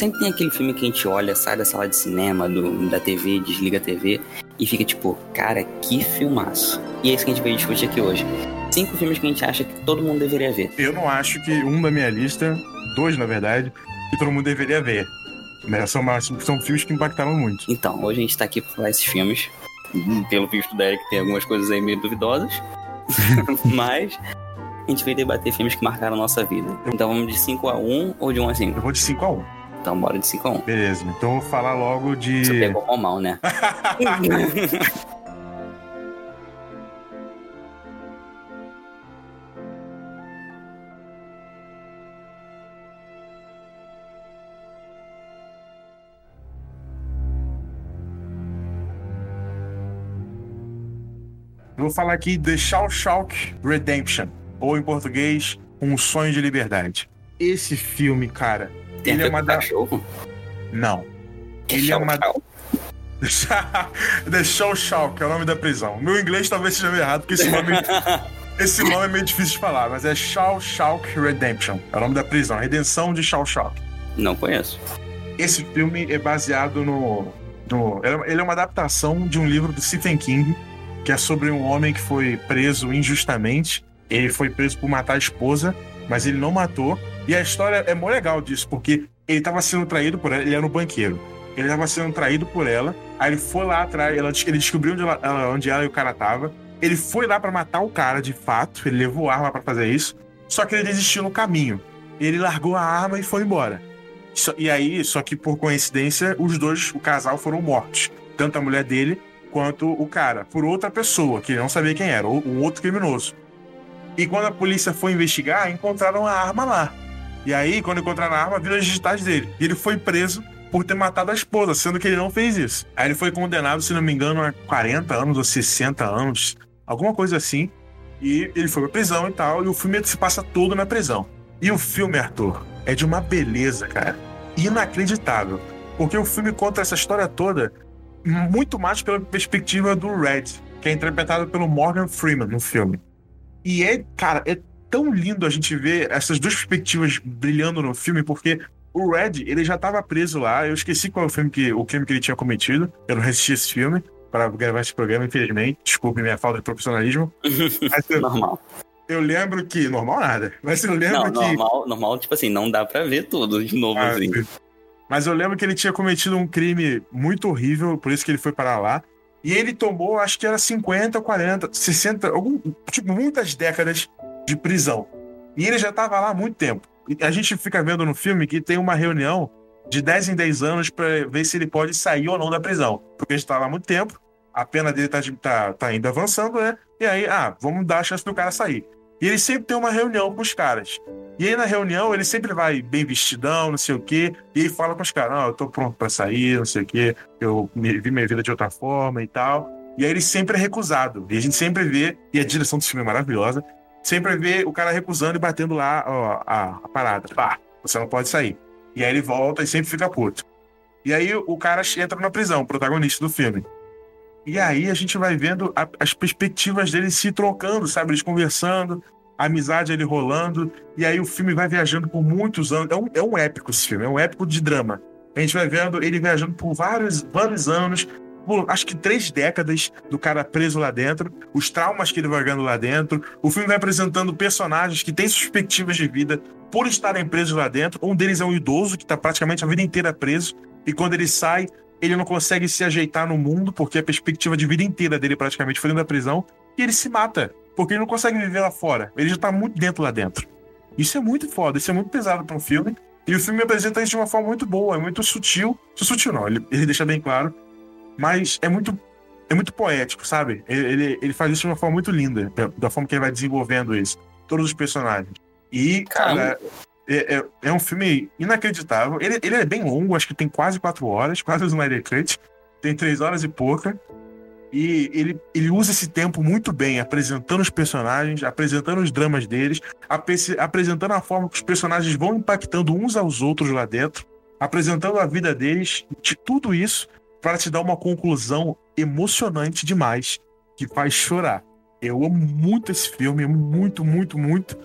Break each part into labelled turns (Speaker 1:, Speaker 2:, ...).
Speaker 1: sempre tem aquele filme que a gente olha, sai da sala de cinema, do, da TV, desliga a TV e fica tipo, cara, que filmaço. E é isso que a gente veio discutir aqui hoje. Cinco filmes que a gente acha que todo mundo deveria ver.
Speaker 2: Eu não acho que um da minha lista, dois na verdade, que todo mundo deveria ver. Né? São, são filmes que impactaram muito.
Speaker 1: Então, hoje a gente tá aqui pra falar esses filmes. Pelo visto da Eric, tem algumas coisas aí meio duvidosas. Mas a gente veio debater filmes que marcaram a nossa vida. Então vamos de 5 a 1 ou de 1 a 5?
Speaker 2: Eu vou de 5 a 1.
Speaker 1: Então bora de 5 a 1.
Speaker 2: Beleza, então eu vou falar logo de.
Speaker 1: Você pegou mal mal, né?
Speaker 2: Eu vou falar aqui The Shawshank Redemption, ou em português, Um Sonho de Liberdade. Esse filme, cara,
Speaker 1: Tem
Speaker 2: ele é
Speaker 1: ver
Speaker 2: uma da...
Speaker 1: cachorro?
Speaker 2: Não.
Speaker 1: Que
Speaker 2: Ele é uma-
Speaker 1: tchau.
Speaker 2: The Shawshank é o nome da prisão. Meu inglês talvez seja errado, porque esse nome, esse nome é meio difícil de falar, mas é Shawshank Redemption. É o nome da prisão, Redenção de Shawshank.
Speaker 1: Não conheço.
Speaker 2: Esse filme é baseado no. no ele é uma adaptação de um livro do Stephen King, que é sobre um homem que foi preso injustamente. Ele foi preso por matar a esposa, mas ele não matou. E a história é mó legal disso, porque ele estava sendo traído por ela, ele era um banqueiro. Ele estava sendo traído por ela, aí ele foi lá atrás, ela- ele descobriu onde ela, onde ela e o cara tava. Ele foi lá pra matar o cara de fato, ele levou arma pra fazer isso, só que ele desistiu no caminho. Ele largou a arma e foi embora. Só- e aí, só que por coincidência, os dois, o casal, foram mortos. Tanto a mulher dele quanto o cara, por outra pessoa, que ele não sabia quem era, ou um outro criminoso. E quando a polícia foi investigar, encontraram a arma lá. E aí, quando encontraram a arma, viram as digitais dele. E ele foi preso por ter matado a esposa, sendo que ele não fez isso. Aí ele foi condenado, se não me engano, a 40 anos ou 60 anos, alguma coisa assim. E ele foi pra prisão e tal, e o filme se passa todo na prisão. E o filme, Arthur, é de uma beleza, cara. Inacreditável. Porque o filme conta essa história toda muito mais pela perspectiva do Red, que é interpretado pelo Morgan Freeman no filme. E é, cara, é tão lindo a gente ver essas duas perspectivas brilhando no filme, porque o Red, ele já estava preso lá. Eu esqueci qual é o filme que o crime que ele tinha cometido. Eu não assisti esse filme para gravar esse programa, infelizmente. Desculpe minha falta de profissionalismo. Eu,
Speaker 1: Normal.
Speaker 2: eu lembro que. Normal nada. Mas eu lembro
Speaker 1: Não,
Speaker 2: que.
Speaker 1: normal, normal, tipo assim, não dá pra ver tudo de novo,
Speaker 2: Ah,
Speaker 1: assim.
Speaker 2: Mas eu lembro que ele tinha cometido um crime muito horrível, por isso que ele foi parar lá. E ele tomou, acho que era 50, 40, 60, algum, tipo, muitas décadas de prisão. E ele já estava lá há muito tempo. E a gente fica vendo no filme que tem uma reunião de 10 em 10 anos para ver se ele pode sair ou não da prisão. Porque ele está lá há muito tempo, a pena dele tá, tá, tá ainda avançando, né? E aí, ah, vamos dar a chance do cara sair. E ele sempre tem uma reunião com os caras. E aí na reunião ele sempre vai bem vestidão, não sei o quê, e fala com os caras, não, eu tô pronto pra sair, não sei o quê, eu vi minha vida de outra forma e tal. E aí ele sempre é recusado. E a gente sempre vê, e a direção desse filme é maravilhosa, sempre vê o cara recusando e batendo lá ó, a, a parada. Pá, você não pode sair. E aí ele volta e sempre fica puto. E aí o cara entra na prisão, protagonista do filme. E aí a gente vai vendo a- as perspectivas deles se trocando, sabe? Eles conversando, a amizade ele rolando. E aí o filme vai viajando por muitos anos. É um, é um épico esse filme, é um épico de drama. A gente vai vendo ele viajando por vários, vários anos, acho que três décadas do cara preso lá dentro, os traumas que ele vai vendo lá dentro. O filme vai apresentando personagens que têm perspectivas de vida por estarem presos lá dentro. Um deles é um idoso que está praticamente a vida inteira preso. E quando ele sai, ele não consegue se ajeitar no mundo, porque a perspectiva de vida inteira dele praticamente foi dentro da prisão. E ele se mata, porque ele não consegue viver lá fora. Ele já tá muito dentro lá dentro. Isso é muito foda, isso é muito pesado para um filme. E o filme apresenta isso de uma forma muito boa, é muito sutil. Sutil não, ele, ele deixa bem claro. Mas é muito é muito poético, sabe? Ele, ele, faz isso de uma forma muito linda, da- forma que ele vai desenvolvendo isso. Todos os personagens. E, cara, é, é, é um filme inacreditável. Ele, ele é bem longo, acho que tem quase quatro horas, quase o Snyder Cut. Tem três horas e pouca. E ele, ele usa esse tempo muito bem, apresentando os personagens, apresentando os dramas deles, apre- apresentando a forma que os personagens vão impactando uns aos outros lá dentro, apresentando a vida deles, de tudo isso, para te dar uma conclusão emocionante demais, que faz chorar. Eu amo muito esse filme, muito, muito, muito.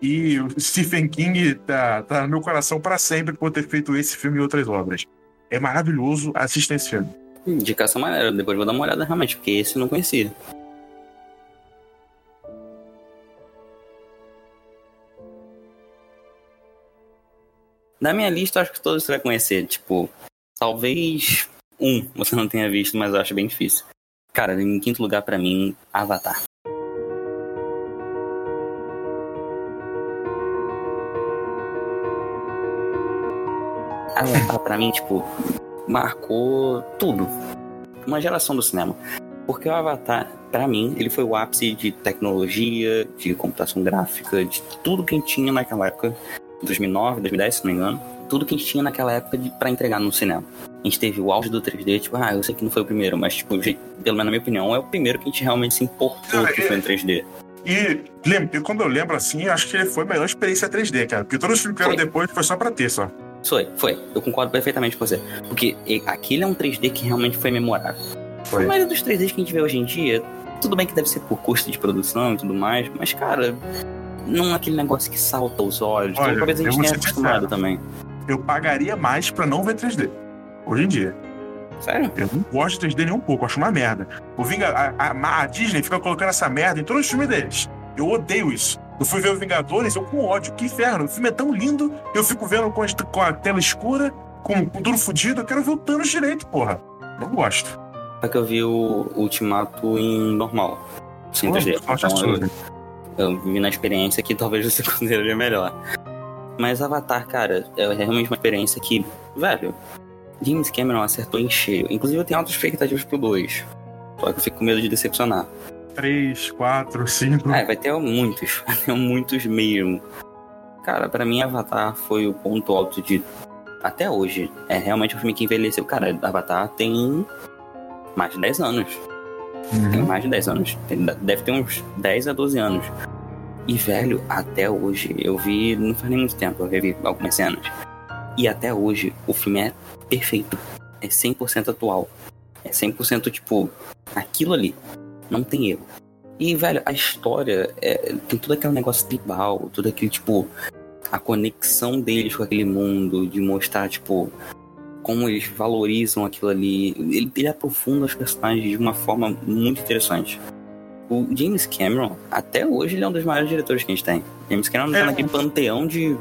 Speaker 2: E o Stephen King tá, tá no meu coração para sempre por ter feito esse filme e outras obras. É maravilhoso, assistam esse filme.
Speaker 1: Indicação maneira, depois vou dar uma olhada realmente, porque esse eu não conhecia. Na minha lista, acho que todos você vai conhecer. Tipo, talvez um você não tenha visto, mas eu acho bem difícil. Cara, em quinto lugar para mim, Avatar. Avatar pra mim, tipo, marcou tudo. Uma geração do cinema. Porque o Avatar, para mim, ele foi o ápice de tecnologia, de computação gráfica, de tudo que a gente tinha naquela época 2009, 2010, se não me engano, tudo que a gente tinha naquela época para entregar no cinema. A gente teve o auge do 3D, tipo, ah, eu sei que não foi o primeiro, mas, tipo, pelo menos na minha opinião, é o primeiro que a gente realmente se importou cara, que foi em 3D.
Speaker 2: E lembra, quando eu lembro assim, acho que foi a melhor experiência 3D, cara. Porque todos os filmes que vieram depois foi só pra ter, só.
Speaker 1: Foi, foi. Eu concordo perfeitamente com você. Porque aquele é um 3D que realmente foi memorável. Foi. A maioria dos 3Ds que a gente vê hoje em dia, tudo bem que deve ser por custo de produção e tudo mais, mas, cara, não é aquele negócio que salta os olhos. Olha, então, talvez a gente tenha acostumado sincero. também.
Speaker 2: Eu pagaria mais pra não ver 3D. Hoje em dia.
Speaker 1: Sério?
Speaker 2: Eu não gosto de 3D nem um pouco, acho uma merda. O Vinga, a, a, a, Disney fica colocando essa merda em todos os filmes deles. Eu odeio isso. Eu fui ver o Vingadores, eu com ódio. Que inferno. O filme é tão lindo, eu fico vendo com a, com a tela escura, com, com tudo fodido. Eu quero ver o Thanos direito, porra. Não gosto.
Speaker 1: Só que eu vi o Ultimato em normal. Sem 3D. Então, eu, eu vi na experiência que talvez você consideraria melhor. Mas Avatar, cara, é realmente uma experiência que, velho, James Cameron acertou em cheio. Inclusive eu tenho altas expectativas pro 2. Só que eu fico com medo de decepcionar.
Speaker 2: 3, 4, 5.
Speaker 1: É, vai ter muitos. Vai ter muitos mesmo. Cara, para mim Avatar foi o ponto alto de. Até hoje. É realmente um filme que envelheceu. Cara, Avatar tem mais de 10 anos. Uhum. Tem mais de 10 anos. Deve ter uns 10 a 12 anos. E, velho, até hoje, eu vi, não faz nem muito tempo, eu revi algumas cenas. E até hoje, o filme é perfeito. É 100% atual. É 100% tipo, aquilo ali. Não tem erro. E, velho, a história é, tem todo aquele negócio tribal, todo aquele, tipo, a conexão deles com aquele mundo, de mostrar, tipo, como eles valorizam aquilo ali. Ele, ele aprofunda os personagens de uma forma muito interessante. O James Cameron, até hoje, ele é um dos maiores diretores que a gente tem. James Cameron tá é, tá naquele panteão de.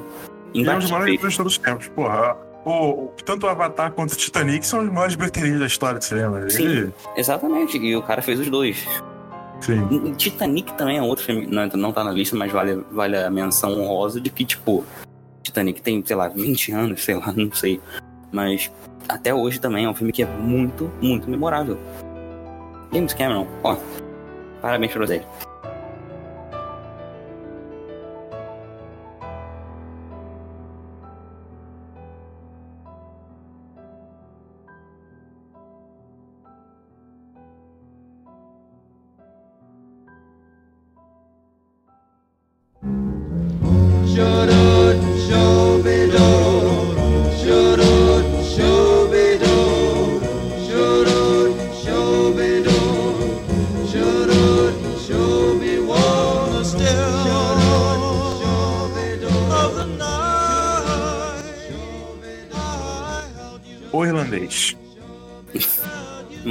Speaker 2: É um dos maiores diretores de todos os tempos, porra. O, tanto o Avatar quanto o Titanic são os maiores bilheterias da história do cinema.
Speaker 1: Sim, ele... exatamente. E o cara fez os dois.
Speaker 2: Sim.
Speaker 1: Titanic também é outro filme, não, não tá na lista, mas vale, vale a menção honrosa de que, tipo, Titanic tem, sei lá, 20 anos, sei lá, não sei. Mas até hoje também é um filme que é muito, muito memorável. James Cameron, ó, parabéns pra você.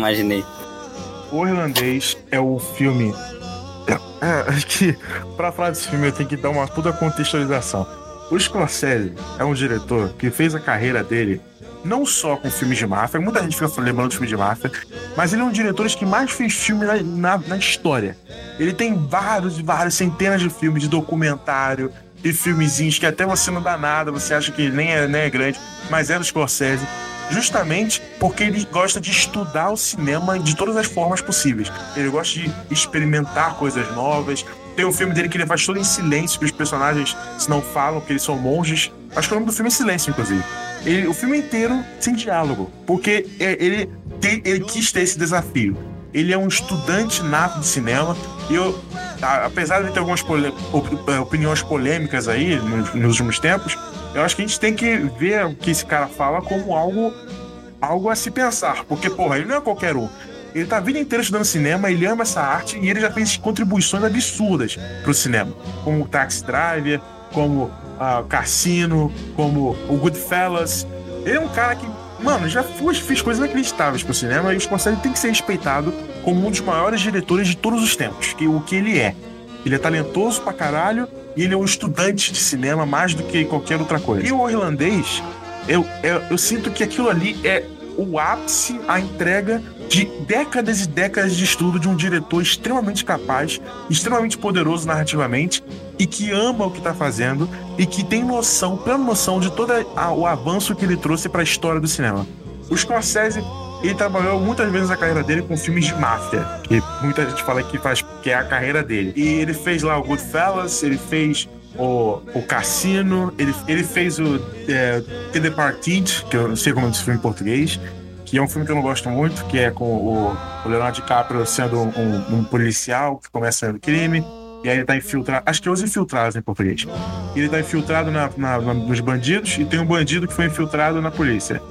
Speaker 1: Imaginei.
Speaker 2: O Irlandês é o filme. É, que pra falar desse filme eu tenho que dar uma puta contextualização. O Scorsese é um diretor que fez a carreira dele não só com filmes de máfia, muita gente fica lembrando de filmes de máfia, mas ele é um dos diretores que mais fez filme na, na, na história. Ele tem vários, vários, centenas de filmes de documentário e filmezinhos que até você não dá nada, você acha que nem é, nem é grande, mas é do Scorsese justamente porque ele gosta de estudar o cinema de todas as formas possíveis. Ele gosta de experimentar coisas novas. Tem um filme dele que ele faz todo em silêncio, que os personagens se não falam, que eles são monges. Acho que o nome do filme é Silêncio, inclusive. Ele, o filme inteiro sem diálogo, porque é, ele, tem, ele quis ter esse desafio. Ele é um estudante nato de cinema e eu, apesar de ter algumas opiniões polêmicas aí nos, nos últimos tempos, eu acho que a gente tem que ver o que esse cara fala como algo, algo a se pensar. Porque, porra, ele não é qualquer um. Ele tá a vida inteira estudando cinema, ele ama essa arte e ele já fez contribuições absurdas pro cinema. Como o Taxi Driver, como uh, Cassino, como o Goodfellas. Ele é um cara que, mano, já fez, fez coisas inacreditáveis pro cinema e o Scorsese tem que ser respeitado como um dos maiores diretores de todos os tempos, que o que ele é. Ele é talentoso pra caralho e ele é um estudante de cinema mais do que qualquer outra coisa. E o irlandês, eu, eu, eu sinto que aquilo ali é o ápice, a entrega de décadas e décadas de estudo de um diretor extremamente capaz, extremamente poderoso narrativamente e que ama o que está fazendo e que tem noção, plena noção de todo o avanço que ele trouxe para a história do cinema. O Scorsese ele trabalhou muitas vezes a carreira dele com filmes de máfia, que muita gente fala que faz que é a carreira dele. E ele fez lá o Goodfellas, ele fez o, o Cassino, ele, ele fez o é, The Departed, que eu não sei como é esse filme em português, que é um filme que eu não gosto muito, que é com o, o Leonardo DiCaprio sendo um, um, policial que começa o crime, e aí ele tá infiltrado, acho que é os infiltrados em português. Ele tá infiltrado na, na, na, nos bandidos, e tem um bandido que foi infiltrado na polícia.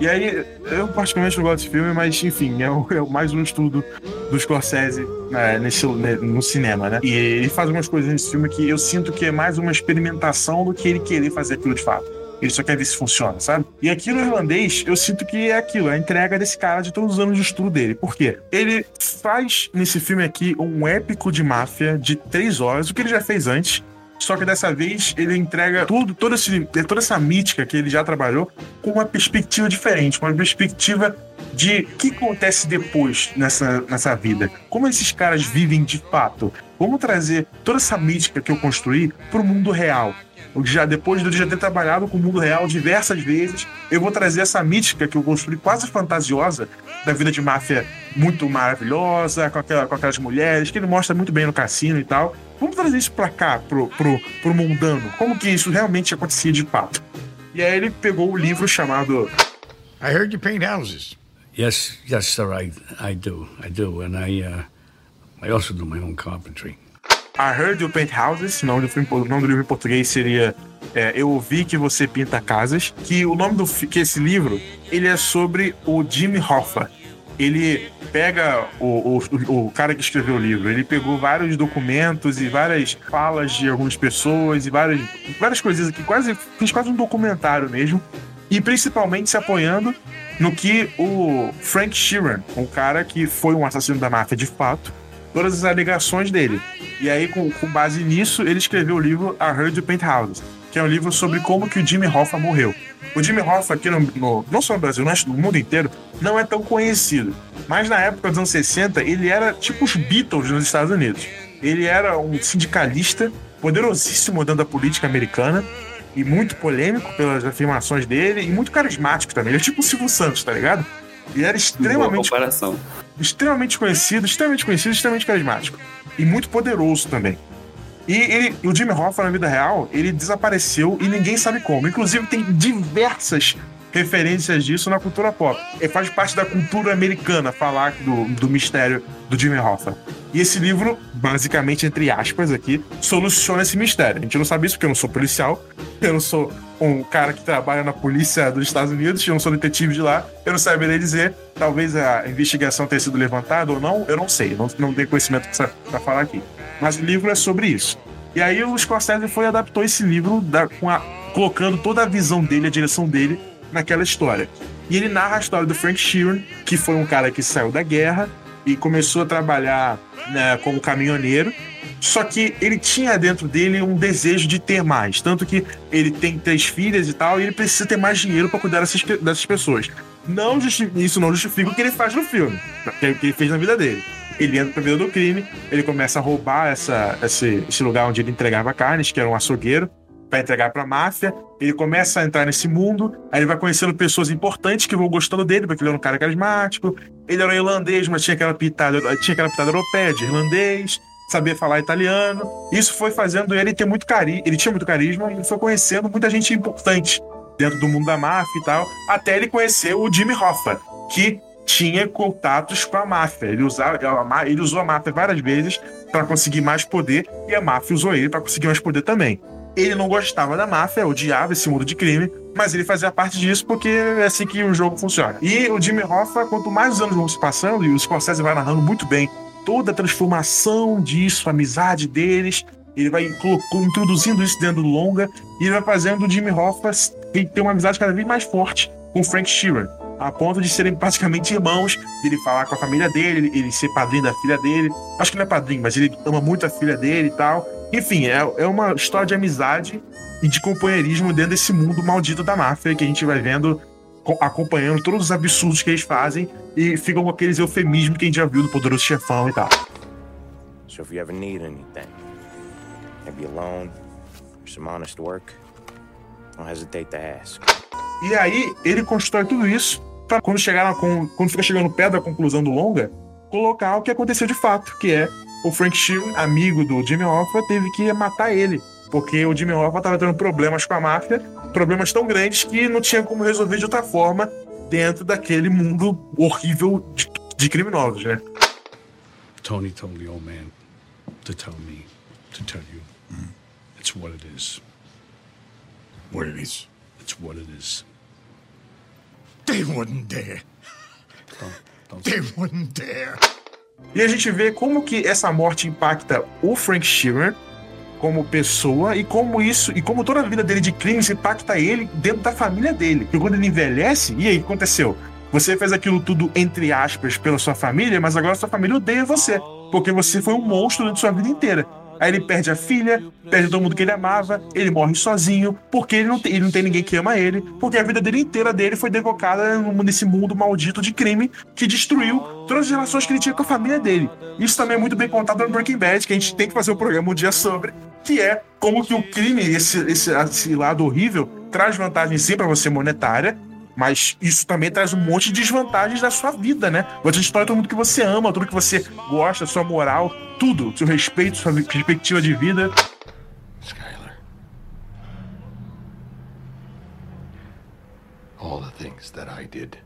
Speaker 2: E aí, eu particularmente não gosto desse filme, mas enfim, é, o, é mais um estudo do Scorsese né, nesse, né, no cinema, né? E ele faz umas coisas nesse filme que eu sinto que é mais uma experimentação do que ele querer fazer aquilo de fato. Ele só quer ver se funciona, sabe? E aqui no irlandês, eu sinto que é aquilo, a entrega desse cara de todos os anos de estudo dele. Por quê? Ele faz nesse filme aqui um épico de máfia de três horas, o que ele já fez antes, só que dessa vez ele entrega tudo, toda, esse, toda essa mítica que ele já trabalhou com uma perspectiva diferente, uma perspectiva de o que acontece depois nessa, nessa vida. Como esses caras vivem de fato. Vamos trazer toda essa mítica que eu construí para o mundo real. Já depois de eu já ter trabalhado com o mundo real diversas vezes, eu vou trazer essa mítica que eu construí quase fantasiosa da vida de máfia muito maravilhosa, com, aquela, com aquelas mulheres, que ele mostra muito bem no cassino e tal. Vamos trazer isso pra cá, pro, pro, pro mundano. Como que isso realmente acontecia de fato? E aí ele pegou o livro chamado
Speaker 3: I heard you paint houses.
Speaker 4: Yes, yes, sir, I, I do, I do, and I, uh, I also do my own carpentry.
Speaker 2: I heard you paint houses, o nome do, filme, o nome do livro em português seria é, Eu ouvi que você pinta casas, que o nome do que esse livro, ele é sobre o Jimmy Hoffa, ele pega o, o, o cara que escreveu o livro, ele pegou vários documentos e várias falas de algumas pessoas e várias, várias coisas aqui, quase fez quase um documentário mesmo, e principalmente se apoiando no que o Frank Sheeran, um cara que foi um assassino da máfia de fato, todas as alegações dele. E aí, com, com base nisso, ele escreveu o livro A Heard of Penthouse, que é um livro sobre como que o Jimmy Hoffa morreu. O Jimmy Hoffa aqui no, no, não só no Brasil, mas no mundo inteiro, não é tão conhecido. Mas na época dos anos 60, ele era tipo os Beatles nos Estados Unidos. Ele era um sindicalista poderosíssimo dentro da política americana e muito polêmico pelas afirmações dele e muito carismático também. Ele é tipo o Silvio Santos, tá ligado? Ele era extremamente extremamente conhecido, extremamente conhecido, extremamente carismático e muito poderoso também. E ele, o Jimmy Hoffa, na vida real, ele desapareceu e ninguém sabe como. Inclusive, tem diversas referências disso na cultura pop. E faz parte da cultura americana falar do, do mistério do Jimmy Hoffa. E esse livro, basicamente, entre aspas aqui, soluciona esse mistério. A gente não sabe isso porque eu não sou policial, eu não sou um cara que trabalha na polícia dos Estados Unidos, eu não sou detetive de lá, eu não saberia dizer. Talvez a investigação tenha sido levantada ou não, eu não sei, não, não tenho conhecimento para falar aqui. Mas o livro é sobre isso. E aí o Scorsese foi adaptou esse livro da, a, colocando toda a visão dele, a direção dele naquela história. E ele narra a história do Frank Sheeran, que foi um cara que saiu da guerra e começou a trabalhar né, como caminhoneiro. Só que ele tinha dentro dele um desejo de ter mais. Tanto que ele tem três filhas e tal, e ele precisa ter mais dinheiro para cuidar dessas, dessas pessoas. Não isso não justifica o que ele faz no filme, o que ele fez na vida dele ele entra pra vida do crime, ele começa a roubar essa, esse, esse lugar onde ele entregava carnes, que era um açougueiro, para entregar para a máfia. Ele começa a entrar nesse mundo, aí ele vai conhecendo pessoas importantes que vão gostando dele, porque ele era um cara carismático. Ele era um irlandês, mas tinha aquela pitada, tinha aquela pitada europeia de irlandês, sabia falar italiano. Isso foi fazendo ele ter muito carisma, ele tinha muito carisma e foi conhecendo muita gente importante dentro do mundo da máfia e tal, até ele conhecer o Jimmy Hoffa, que tinha contatos com a máfia. Ele, usava, ele usou a máfia várias vezes para conseguir mais poder e a máfia usou ele para conseguir mais poder também. Ele não gostava da máfia, odiava esse mundo de crime, mas ele fazia parte disso porque é assim que o jogo funciona. E o Jimmy Hoffa, quanto mais os anos vão se passando, e o Scorsese vai narrando muito bem toda a transformação disso, a amizade deles, Ele vai introduzindo isso dentro do longa e ele vai fazendo o Jimmy Hoffa ter uma amizade cada vez mais forte com Frank Sheeran, a ponto de serem praticamente irmãos, ele falar com a família dele, ele ser padrinho da filha dele. Acho que não é padrinho, mas ele ama muito a filha dele e tal. Enfim, é, é uma história de amizade e de companheirismo dentro desse mundo maldito da máfia que a gente vai vendo, acompanhando todos os absurdos que eles fazem e ficam com aqueles eufemismos que a gente já viu do Poderoso Chefão e tal. So if you ever need anything, maybe a loan or some honest work, don't hesitate to ask. E aí ele constrói tudo isso para quando chegar com, quando fica chegando perto da conclusão do longa, colocar o que aconteceu de fato, que é o Frank Sheeran, amigo do Jimmy Hoffa, teve que matar ele. Porque o Jimmy Hoffa estava tendo problemas com a máfia, problemas tão grandes que não tinha como resolver de outra forma dentro daquele mundo horrível de, de criminosos, né? Tony told the old man to tell me to tell you. Mm. It's what it is.
Speaker 3: What it is?
Speaker 2: It's what it is.
Speaker 3: They wouldn't dare. Don't, don't They wouldn't dare.
Speaker 2: E a gente vê como que essa morte impacta o Frank Sheeran como pessoa e como isso e como toda a vida dele de crimes impacta ele dentro da família dele. Porque quando ele envelhece, e aí o que aconteceu? Você fez aquilo tudo entre aspas pela sua família, mas agora sua família odeia você, porque você foi um monstro durante sua vida inteira. Aí ele perde a filha, perde todo mundo que ele amava, ele morre sozinho, porque ele não tem, ele não tem ninguém que ama ele, porque a vida dele inteira dele foi devocada nesse mundo maldito de crime que destruiu todas as relações que ele tinha com a família dele. Isso também é muito bem contado no Breaking Bad, que a gente tem que fazer um programa um dia sobre, que é como que o crime, esse, esse, esse lado horrível, traz vantagem sim para você monetária, mas isso também traz um monte de desvantagens da sua vida, né? Você destrói todo mundo que você ama, tudo que você gosta, sua moral, tudo, seu respeito, sua perspectiva de vida. Skyler. All the things that I did.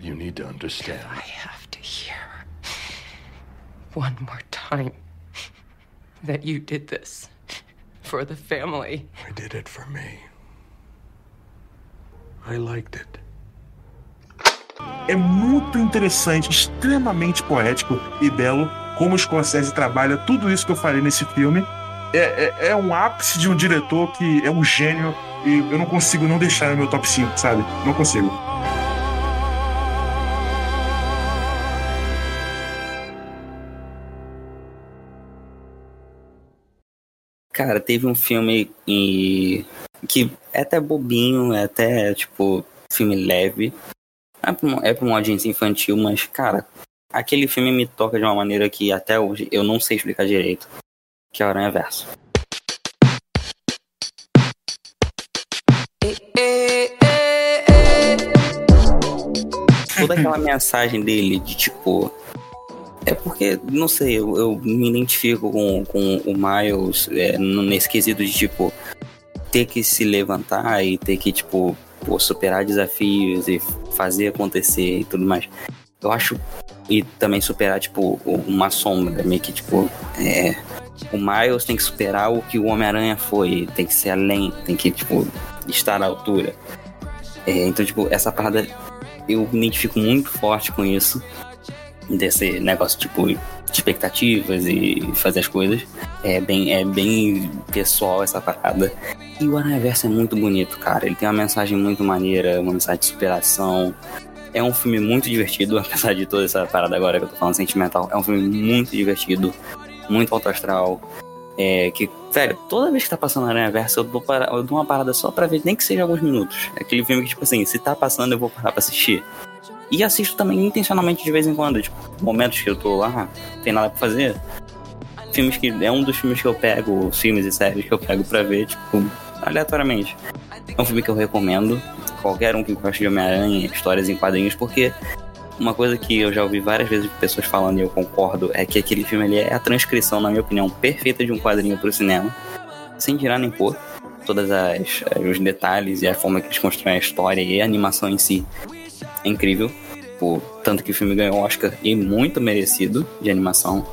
Speaker 2: You need to understand. I have to hear
Speaker 5: one more time that you did this for the family.
Speaker 3: I did it for me. I liked it.
Speaker 2: É muito interessante, extremamente poético e belo como o Scorsese trabalha tudo isso que eu falei nesse filme. É, é, é, um ápice de um diretor que é um gênio e eu não consigo não deixar no meu top 5, sabe? Não consigo.
Speaker 1: Cara, teve um filme que é até bobinho, é até, tipo, filme leve. É pra, é pra uma audiência infantil, mas, cara, aquele filme me toca de uma maneira que até hoje eu não sei explicar direito. Que é o Aranha Verso. Toda aquela mensagem dele de tipo. É porque, não sei, eu, eu me identifico com, com o Miles é, nesse quesito de tipo ter que se levantar e ter que, tipo, pô, superar desafios e fazer acontecer e tudo mais. Eu acho. E também superar, tipo, uma sombra, meio que, tipo, é, o Miles tem que superar o que o Homem-Aranha foi, tem que ser além, tem que, tipo, estar à altura. É, então, tipo, essa parada eu me identifico muito forte com isso, desse negócio, tipo, de expectativas e fazer as coisas. É bem, é bem pessoal essa parada. E o Aranha Verso é muito bonito, cara. Ele tem uma mensagem muito maneira, uma mensagem de superação. É um filme muito divertido, apesar de toda essa parada agora que eu tô falando sentimental. É um filme muito divertido, muito alto astral. É, que, velho, toda vez que tá passando Aranha Verso, eu dou, eu dou uma parada só pra ver, nem que seja alguns minutos. É aquele filme que, tipo assim, se tá passando, eu vou parar pra assistir. E assisto também intencionalmente de vez em quando, tipo, momentos que eu tô lá, não tem nada pra fazer. Filmes que. É um dos filmes que eu pego, filmes e séries que eu pego pra ver, tipo, aleatoriamente. É um filme que eu recomendo. Qualquer um que goste de Homem-Aranha, histórias em quadrinhos, porque uma coisa que eu já ouvi várias vezes de pessoas falando e eu concordo é que aquele filme ele é a transcrição, na minha opinião, perfeita de um quadrinho para o cinema, sem tirar nem pôr. Todas as os detalhes e a forma que eles constroem a história e a animação em si é incrível. Tanto que o filme ganhou Oscar e muito merecido de animação.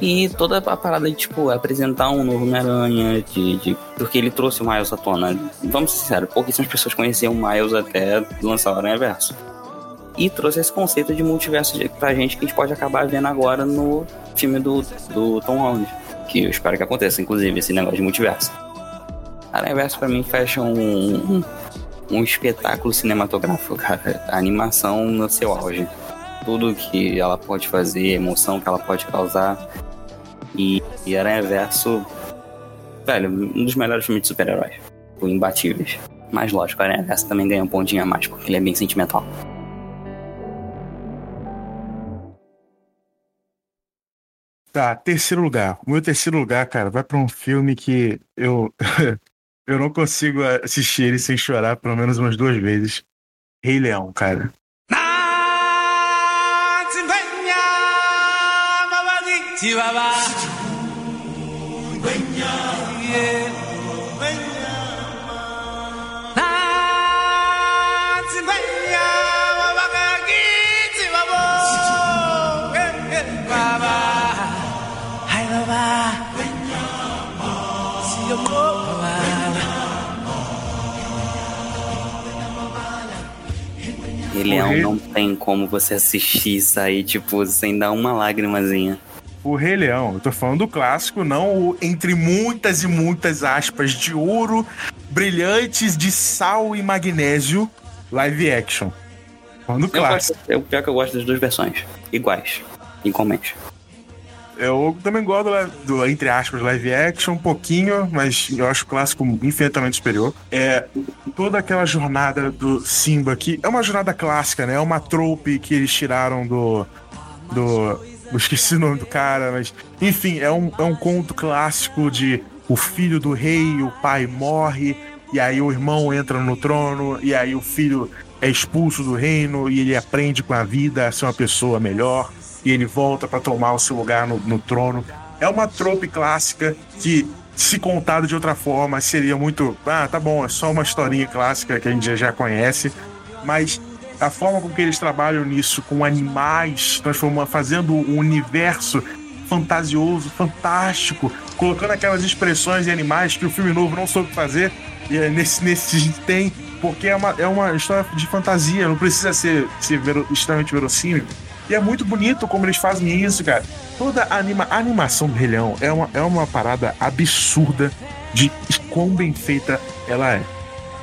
Speaker 1: E toda a parada de, tipo, apresentar um novo Homem-Aranha, de, de, porque ele trouxe o Miles à tona. Vamos ser sinceros, pouquíssimas pessoas conheciam o Miles até lançar o Aranha Verso. E trouxe esse conceito de multiverso pra gente que a gente pode acabar vendo agora no filme do, do Tom Holland, que eu espero que aconteça, inclusive, esse negócio de multiverso. Aranha Verso pra mim fecha um, um, um espetáculo cinematográfico, cara. A animação no seu auge. Tudo que ela pode fazer, a emoção que ela pode causar. E, e Aranha Verso, velho, um dos melhores filmes de super-heróis. Imbatíveis. Mas lógico, Aranha Verso também ganha um pontinho a mais, porque ele é bem sentimental.
Speaker 2: Tá, terceiro lugar. O meu terceiro lugar, cara, vai pra um filme que eu eu não consigo assistir ele sem chorar pelo menos umas duas vezes. Rei Leão, cara.
Speaker 1: Rei Leão Rei... não tem como você assistir isso aí, tipo, sem dar uma lágrimazinha.
Speaker 2: O Rei Leão, eu tô falando do clássico, não o entre muitas e muitas aspas de ouro, brilhantes de sal e magnésio, live action. Falando do clássico.
Speaker 1: é o pior que eu gosto das duas versões, iguais, igualmente.
Speaker 2: Eu também gosto do, do, entre aspas, live action um pouquinho, mas eu acho o clássico infinitamente superior. É toda aquela jornada do Simba, que é uma jornada clássica, né? É uma trope que eles tiraram do. do. Eu esqueci o nome do cara, mas. Enfim, é um, é um conto clássico de o filho do rei, o pai morre, e aí o irmão entra no trono, e aí o filho é expulso do reino e ele aprende com a vida a ser uma pessoa melhor e ele volta para tomar o seu lugar no, no trono. É uma trope clássica que, se contada de outra forma, seria muito. Ah, tá bom, é só uma historinha clássica que a gente já conhece, mas a forma com que eles trabalham nisso, com animais, transformando, fazendo um universo fantasioso, fantástico, colocando aquelas expressões em animais que o filme novo não soube fazer, e é nesse, nesse tem, porque é uma, é uma história de fantasia, não precisa ser, ser vero, extremamente verossímil. E é muito bonito como eles fazem isso, cara. Toda a, anima, a animação do Rei Leão é uma, é uma parada absurda de quão bem feita ela é.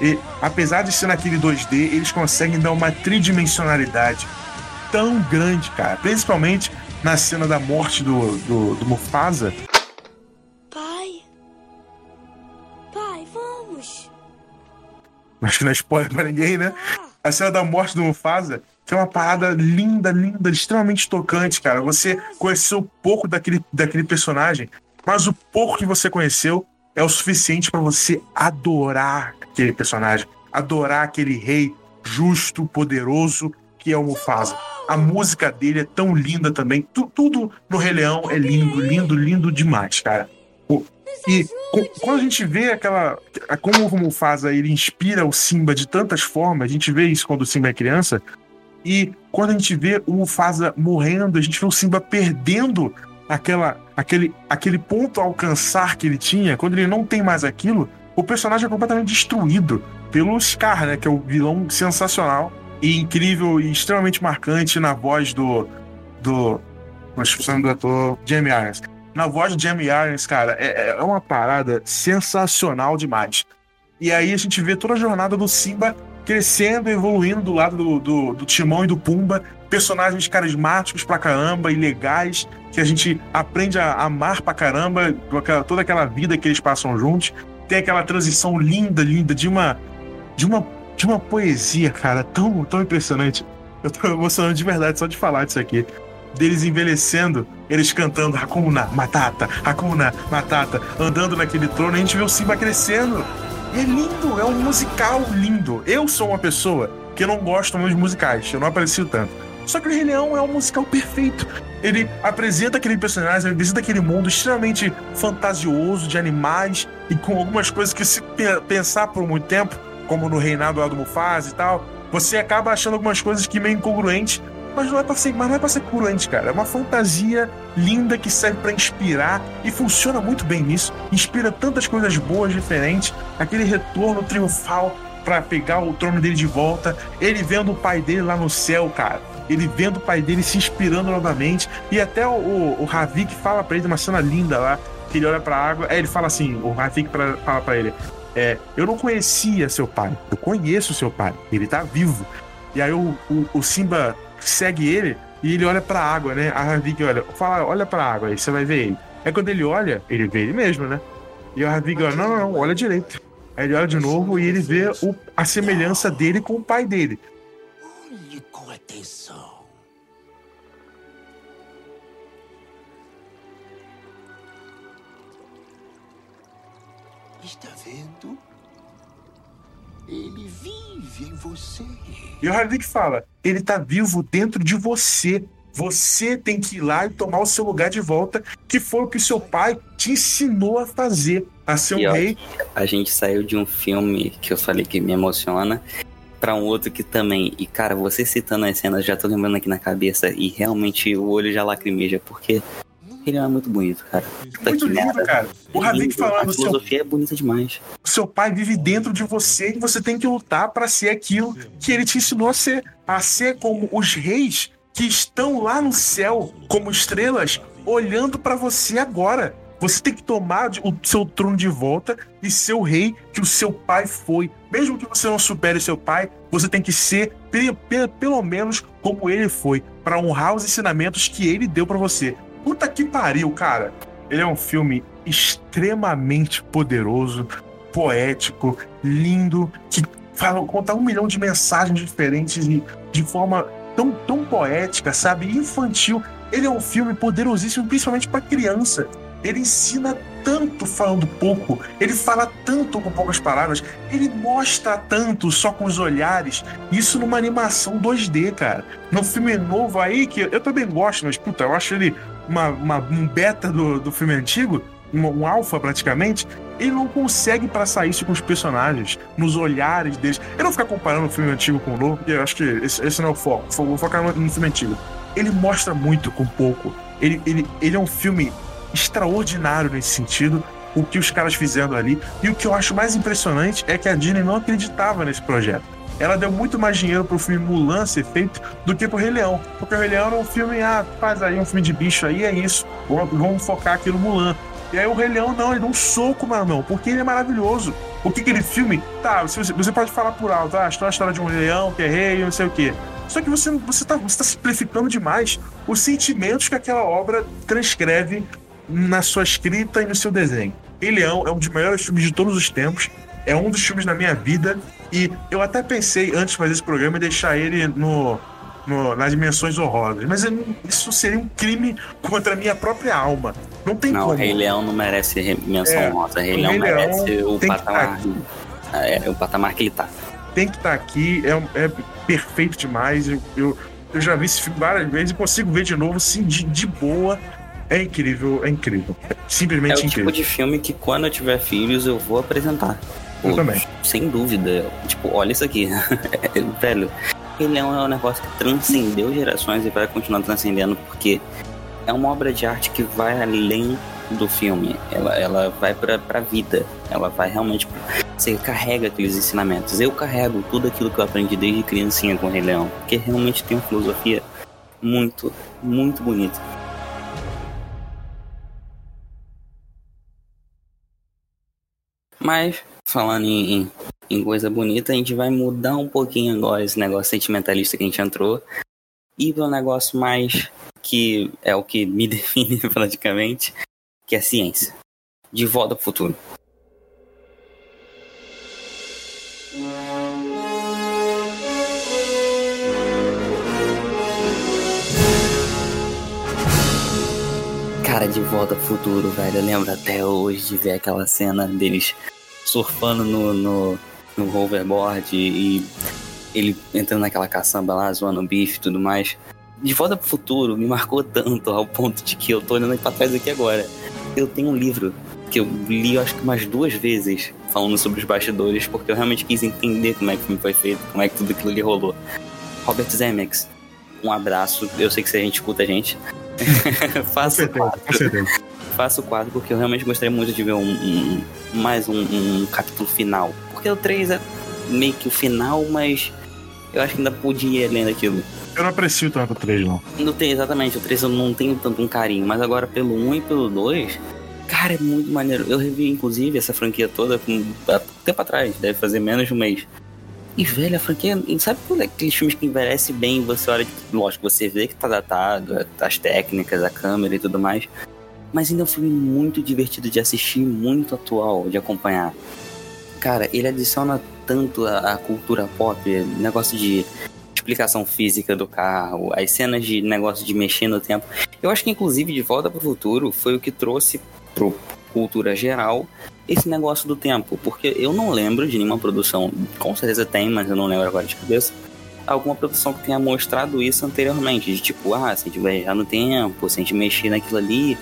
Speaker 2: E apesar de ser naquele 2D, eles conseguem dar uma tridimensionalidade tão grande, cara. Principalmente na cena da morte do, do, do Mufasa.
Speaker 6: Pai. Pai, vamos.
Speaker 2: Acho que não é spoiler pra ninguém, né? A cena da morte do Mufasa que é uma parada linda, linda, extremamente tocante, cara. Você conheceu pouco daquele, daquele personagem, mas o pouco que você conheceu é o suficiente para você adorar aquele personagem, adorar aquele rei justo, poderoso que é o Mufasa. A música dele é tão linda também. Tu, tudo no Rei Leão é lindo, lindo, lindo demais, cara. E quando a gente vê aquela. Como o Mufasa ele inspira o Simba de tantas formas, a gente vê isso quando o Simba é criança. E quando a gente vê o Mufasa morrendo, a gente vê o Simba perdendo aquela, aquele, aquele ponto a alcançar que ele tinha. Quando ele não tem mais aquilo, o personagem é completamente destruído pelo Scar, né? Que é o vilão sensacional e incrível e extremamente marcante na voz do. do. Do ator Jamie Irons. Na voz do Jamie Irons, cara, é, é uma parada sensacional demais. E aí a gente vê toda a jornada do Simba crescendo, evoluindo do lado do, do, do Timão e do Pumba, personagens carismáticos pra caramba e legais, que a gente aprende a amar pra caramba, toda aquela vida que eles passam juntos. Tem aquela transição linda, linda, de uma. de uma. de uma poesia, cara, tão, tão impressionante. Eu tô emocionando de verdade só de falar disso aqui. Deles envelhecendo, eles cantando Hakuna Matata, Hakuna Matata, andando naquele trono, a gente vê o Simba crescendo é lindo, é um musical lindo. Eu sou uma pessoa que não gosta muito de musicais, eu não aprecio tanto. Só que o Rei Leão é um musical perfeito. Ele apresenta aquele personagem, ele apresenta aquele mundo extremamente fantasioso de animais e com algumas coisas que se pensar por muito tempo, como no reinado lá do Mufasa e tal, você acaba achando algumas coisas que meio incongruentes, mas não é para ser, mas não é para ser cruente, cara. É uma fantasia linda que serve para inspirar e funciona muito bem nisso. Inspira tantas coisas boas, diferentes. Aquele retorno triunfal para pegar o trono dele de volta. Ele vendo o pai dele lá no céu, cara. ele vendo o pai dele se inspirando novamente. E até o, o, o Ravik fala pra ele uma cena linda lá, que ele olha pra água. É, ele fala assim: o Ravik pra, fala pra ele. É, eu não conhecia seu pai, eu conheço seu pai, ele tá vivo. E aí o, o, o Simba segue ele e ele olha pra água, né? A Ravik olha, fala, olha pra água, aí você vai ver ele. Aí quando ele olha, ele vê ele mesmo, né? E o Ravik olha, não, não, não, olha direito. Aí ele olha de novo e ele vê o, a semelhança dele com o pai dele.
Speaker 3: Olhe com atenção. Está vendo? Ele vive em você.
Speaker 2: E o Harvick fala: ele tá vivo dentro de você. Você tem que ir lá e tomar o seu lugar de volta, que foi o que seu pai te ensinou a fazer, a ser um rei.
Speaker 1: A gente saiu de um filme que eu falei que me emociona pra um outro que também. E cara, você citando as cenas, já tô lembrando aqui na cabeça e realmente o olho já lacrimeja, porque ele é muito bonito, cara.
Speaker 2: Muito lindo,
Speaker 1: merda.
Speaker 2: cara. O Ravik falando:
Speaker 1: A
Speaker 2: seu,
Speaker 1: filosofia é bonita demais.
Speaker 2: seu pai vive dentro de você e você tem que lutar para ser aquilo que ele te ensinou a ser. A ser como os reis que estão lá no céu, como estrelas, olhando para você agora. Você tem que tomar o seu trono de volta e ser o rei que o seu pai foi. Mesmo que você não supere seu pai, você tem que ser pe- pe- pelo menos como ele foi, para honrar os ensinamentos que ele deu para você. Puta que pariu, cara. Ele é um filme extremamente poderoso, poético, lindo, que fala, conta um milhão de mensagens diferentes e de forma tão, tão poética, sabe? Infantil. Ele é um filme poderosíssimo, principalmente para criança. Ele ensina tanto falando pouco, ele fala tanto com poucas palavras, ele mostra tanto só com os olhares. Isso numa animação 2D, cara. Num filme novo aí, que eu também gosto, mas puta, eu acho ele uma, uma- um beta do, do filme antigo, um, um alfa praticamente. Ele não consegue passar isso com os personagens, nos olhares deles. Eu não vou ficar comparando o filme antigo com o novo, porque eu acho que esse, esse não é o foco. Vou focar no, no filme antigo. Ele mostra muito com pouco. Ele, ele, ele é um filme extraordinário nesse sentido, o que os caras fizeram ali. E o que eu acho mais impressionante é que a Disney não acreditava nesse projeto. Ela deu muito mais dinheiro pro filme Mulan ser feito do que pro Rei Leão. Porque o Rei Leão era um filme, ah, faz aí um filme de bicho aí, é isso. Vamos, focar aqui no Mulan. E aí o Rei Leão não, ele dá um soco, irmão, porque ele é maravilhoso. O que aquele filme, tá, você, você pode falar por alto, ah, a história de um leão que é rei, não sei o quê. Só que você, você, tá, você tá simplificando demais os sentimentos que aquela obra transcreve na sua escrita e no seu desenho. Rei Leão é um dos melhores filmes de todos os tempos, é um dos filmes da minha vida, e eu até pensei, antes de fazer esse programa, em deixar ele no, no- nas dimensões horrorosas. Mas não- isso seria um crime contra a minha própria alma. Não tem
Speaker 1: Não, o
Speaker 2: como.
Speaker 1: Rei Leão não merece re- menção
Speaker 2: É,
Speaker 1: honrosa. Rei Leão
Speaker 2: Rei Leão
Speaker 1: merece o
Speaker 2: que
Speaker 1: patamar. É, o patamar que ele tá.
Speaker 2: tem que estar aqui, é, é perfeito demais. Eu, eu, eu já vi esse filme várias vezes e consigo ver de novo, assim, de, de boa. É incrível, é incrível. É
Speaker 1: É
Speaker 2: simplesmente
Speaker 1: o tipo
Speaker 2: incrível.
Speaker 1: de filme que quando eu tiver filhos eu vou apresentar.
Speaker 2: Eu
Speaker 1: Pô,
Speaker 2: também.
Speaker 1: Sem dúvida. Tipo, olha isso aqui. Velho, Rei Leão é um negócio que transcendeu gerações e vai continuar transcendendo porque é uma obra de arte que vai além do filme. Ela, ela vai pra, pra vida. Ela vai realmente. Você carrega aqueles ensinamentos. Eu carrego tudo aquilo que eu aprendi desde criancinha com o Rei Leão. Porque realmente tem uma filosofia muito, muito bonita. Mas, falando em, em, coisa bonita, a gente vai mudar um pouquinho agora esse negócio sentimentalista que a gente entrou. E para um negócio mais que é o que me define praticamente, que é ciência. De volta pro futuro. Cara, de volta pro futuro, velho. Eu lembro até hoje de ver aquela cena deles surfando no, no, no hoverboard e ele entrando naquela caçamba lá, zoando o bife e tudo mais. De volta pro futuro me marcou tanto ao ponto de que eu tô olhando pra trás aqui agora. Eu tenho um livro que eu li acho que umas duas vezes falando sobre os bastidores, porque eu realmente quis entender como é que o filme foi feito, como é que tudo aquilo ali rolou. Robert Zemeckis, um abraço. Eu sei que se a gente escuta a gente.
Speaker 2: Com
Speaker 1: Faça o
Speaker 2: certeza, com certeza.
Speaker 1: Faça o quadro porque eu realmente gostaria muito de ver um, um- mais um, um capítulo final. Porque o 3 é meio que o final, mas eu acho que ainda podia ir além daquilo.
Speaker 2: Eu não aprecio tanto o 3, não.
Speaker 1: Não tem, exatamente, o 3 eu não tenho tanto um carinho, mas agora pelo 1 e pelo 2, cara, é muito maneiro. Eu revi, inclusive, essa franquia toda com, há tempo atrás, deve fazer menos de um mês. E, velho, a franquia, sabe quando é aqueles filmes que envelhece bem, você olha, tipo, lógico, você vê que tá datado, as técnicas, a câmera e tudo mais, mas ainda é um filme muito divertido de assistir, muito atual de acompanhar. Cara, ele adiciona tanto a, a cultura pop, negócio de explicação física do carro, as cenas de negócio de mexer no tempo. Eu acho que, inclusive, De Volta para o Futuro foi o que trouxe pro cultura geral esse negócio do tempo, porque eu não lembro de nenhuma produção, com certeza tem, mas eu não lembro agora de cabeça, alguma produção que tenha mostrado isso anteriormente, de tipo, ah, se a gente viajar no tempo, se a gente mexer naquilo ali,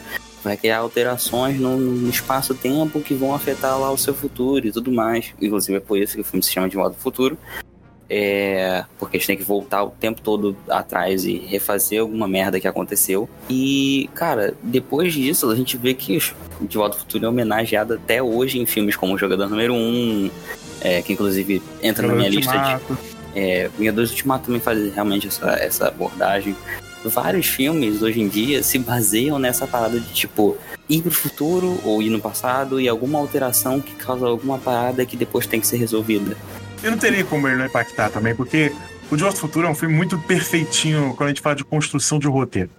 Speaker 1: vai criar alterações no, no espaço-tempo que vão afetar lá o seu futuro e tudo mais. Inclusive é por isso que o filme se chama De ao Futuro. É, porque a gente tem que voltar o tempo todo atrás e refazer alguma merda que aconteceu. E, cara, depois disso, a gente vê que De Volta ao Futuro é homenageado até hoje em filmes como Jogador Número 1, é, que inclusive entra na minha lista de. É, Vingadores Ultimato também faz realmente essa, essa abordagem. Vários filmes hoje em dia se baseiam nessa parada de tipo ir pro futuro ou ir no passado e alguma alteração que causa alguma parada que depois tem que ser resolvida.
Speaker 2: Eu não teria como ele não impactar também, porque o De ao Futuro é um filme muito perfeitinho quando a gente fala de construção de roteiro.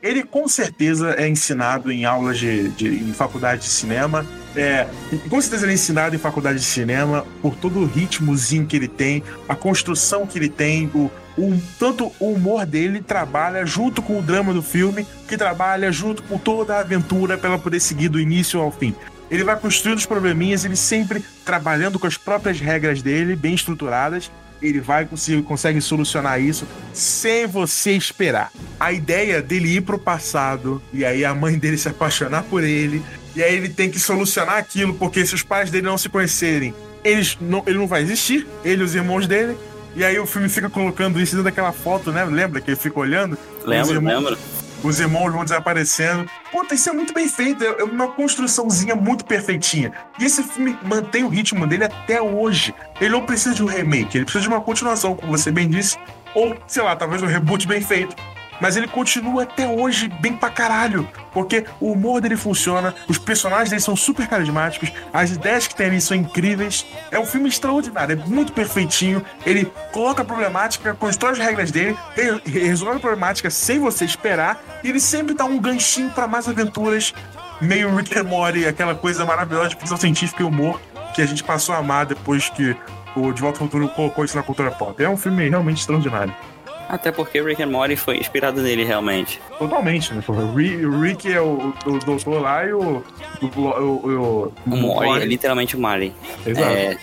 Speaker 2: Ele com certeza é ensinado em aulas de, de em faculdade de cinema. É, com certeza ele é ensinado em faculdade de cinema por todo o ritmozinho que ele tem, a construção que ele tem, o, o, tanto o humor dele trabalha junto com o drama do filme, que trabalha junto com toda a aventura para ela poder seguir do início ao fim. Ele vai construindo os probleminhas, ele sempre trabalhando com as próprias regras dele, bem estruturadas. Ele vai conseguir, consegue solucionar isso sem você esperar. A ideia dele ir pro passado e aí a mãe dele se apaixonar por ele, e aí ele tem que solucionar aquilo, porque se os pais dele não se conhecerem, eles não, ele não vai existir, ele e os irmãos dele. E aí o filme fica colocando isso dentro daquela foto, né? Lembra que ele fica olhando?
Speaker 1: Lembro,
Speaker 2: irmãos,
Speaker 1: lembro.
Speaker 2: Os irmãos vão desaparecendo. Puta, isso é muito bem feito. É uma construçãozinha muito perfeitinha. E esse filme mantém o ritmo dele até hoje. Ele não precisa de um remake, ele precisa de uma continuação, como você bem disse. Ou, sei lá, talvez um reboot bem feito mas ele continua até hoje bem pra caralho. Porque o humor dele funciona, os personagens dele são super carismáticos, as ideias que tem ali são incríveis. É um filme extraordinário, é muito perfeitinho. Ele coloca a problemática, constrói as regras dele, resolve a problemática sem você esperar, e ele sempre dá um ganchinho para mais aventuras. Meio Rick and Morty, aquela coisa maravilhosa de ficção científica e humor que a gente passou a amar depois que o De Volta ao Futuro colocou isso na cultura pop. É um filme realmente extraordinário.
Speaker 1: Até porque Rick and Morty foi inspirado nele, realmente.
Speaker 2: Totalmente, né? O Rick é o, o doutor lá e o. O, o,
Speaker 1: o, o Morty é literalmente o Marty.
Speaker 2: Exato.
Speaker 1: É,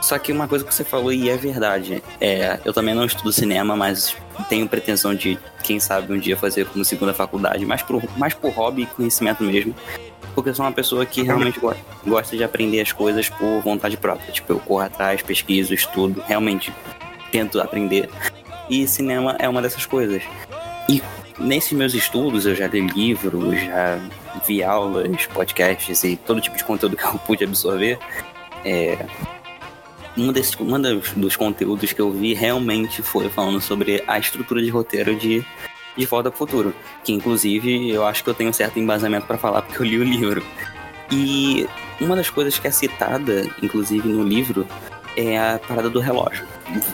Speaker 1: só que uma coisa que você falou e é verdade. É, eu também não estudo cinema, mas tenho pretensão de, quem sabe, um dia fazer como segunda faculdade, mais por, mais por hobby e conhecimento mesmo. Porque eu sou uma pessoa que realmente go gosta de aprender as coisas por vontade própria. Tipo, eu corro atrás, pesquiso, estudo, realmente tento aprender. E cinema é uma dessas coisas. E nesses meus estudos eu já li livros, já vi aulas, podcasts e todo tipo de conteúdo que eu pude absorver. É, um, desses, um dos, dos conteúdos que eu vi realmente foi falando sobre a estrutura de roteiro de De Volta para o Futuro, que inclusive eu acho que eu tenho um certo embasamento para falar porque eu li o livro. E uma das coisas que é citada, inclusive no livro, é a parada do relógio.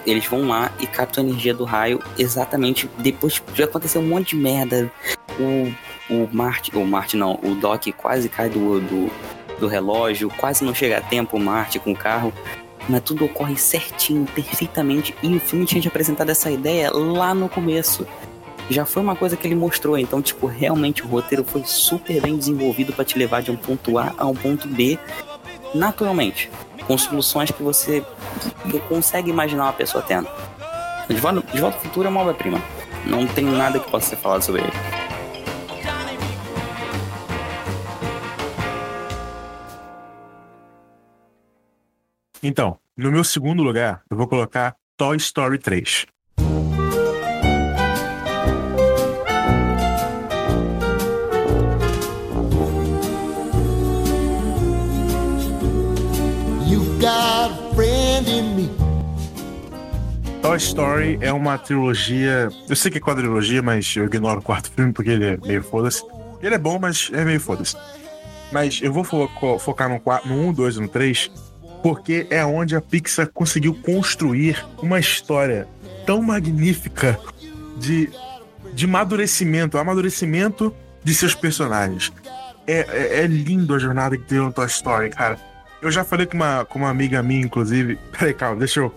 Speaker 1: Eles vão lá e captam a energia do raio exatamente depois de acontecer um monte de merda. O, o Marte, o Marte não, o Doc quase cai do, do, do relógio, quase não chega a tempo o Marte com o carro. Mas tudo ocorre certinho, perfeitamente. E o filme tinha te apresentado essa ideia lá no começo. Já foi uma coisa que ele mostrou. Então, tipo, realmente o roteiro foi super bem desenvolvido para te levar de um ponto A a um ponto B naturalmente com soluções que você consegue imaginar uma pessoa tendo. De Volta, de Volta ao Futuro é uma obra-prima. Não tem nada que possa ser falado sobre ele.
Speaker 2: Então, no meu segundo lugar, eu vou colocar Toy Story 3. Toy Story é uma trilogia. Eu sei que é quadrilogia, mas eu ignoro o quarto filme porque ele é meio foda-se. Ele é bom, mas é meio foda-se. Mas eu vou fo focar no, 4, no 1, 2 e no 3, porque é onde a Pixar conseguiu construir uma história tão magnífica de, de amadurecimento, amadurecimento de seus personagens. É, é, é lindo a jornada que tem no Toy Story, cara. Eu já falei com uma, com uma amiga minha, inclusive. Peraí, calma, deixa eu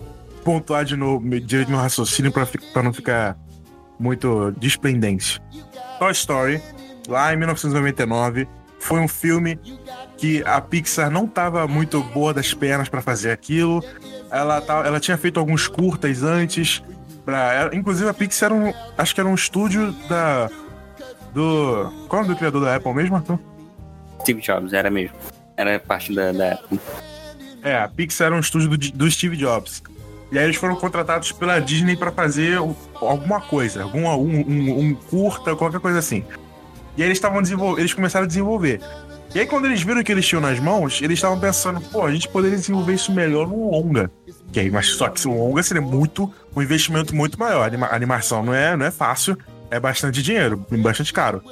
Speaker 2: pontuar de novo direito meu raciocínio pra, pra não ficar muito desprendente. Toy Story, lá em 1999, foi um filme que a Pixar não estava muito boa das pernas para fazer aquilo. Ela, ela tinha feito alguns curtas antes. Pra, inclusive a Pixar era um, acho que era um estúdio da do qual é o do criador da Apple mesmo, Arthur?
Speaker 1: Steve Jobs era mesmo. Era parte da, da Apple.
Speaker 2: É, a Pixar era um estúdio do, do Steve Jobs. E aí eles foram contratados pela Disney para fazer alguma coisa, algum um, um, um, curta, qualquer coisa assim. E aí eles estavam desenvolvendo, eles começaram a desenvolver. E aí quando eles viram que eles tinham nas mãos, eles estavam pensando, pô, a gente poderia desenvolver isso melhor no longa. Que aí, mas só que o longa seria muito um investimento muito maior. Animação não é, não é fácil, é bastante dinheiro, bastante caro.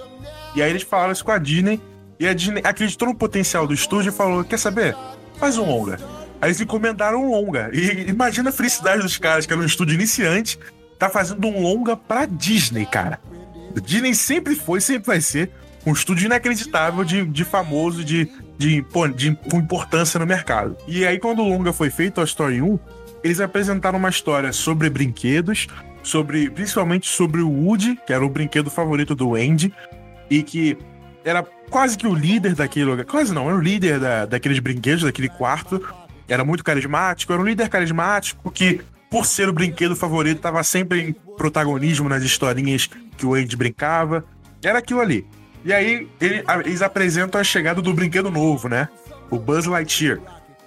Speaker 2: E aí eles falaram isso com a Disney, e a Disney acreditou no potencial do estúdio e falou: quer saber? Faz um longa. Aí eles encomendaram um longa. E imagina a felicidade dos caras, que era um estúdio iniciante, tá fazendo um longa pra Disney, cara. Disney sempre foi, sempre vai ser um estúdio inacreditável de, de famoso, de, de, de, com importância no mercado. E aí, quando o longa foi feito, a Story 1, eles apresentaram uma história sobre brinquedos, sobre principalmente sobre o Woody, que era o brinquedo favorito do Andy, e que era quase que o líder daquele lugar. Quase não, era o líder da, daqueles brinquedos, daquele quarto era muito carismático, era um líder carismático que, por ser o brinquedo favorito, estava sempre em protagonismo nas historinhas que o Andy brincava. Era aquilo ali. E aí ele, eles apresentam a chegada do brinquedo novo, né? O Buzz Lightyear,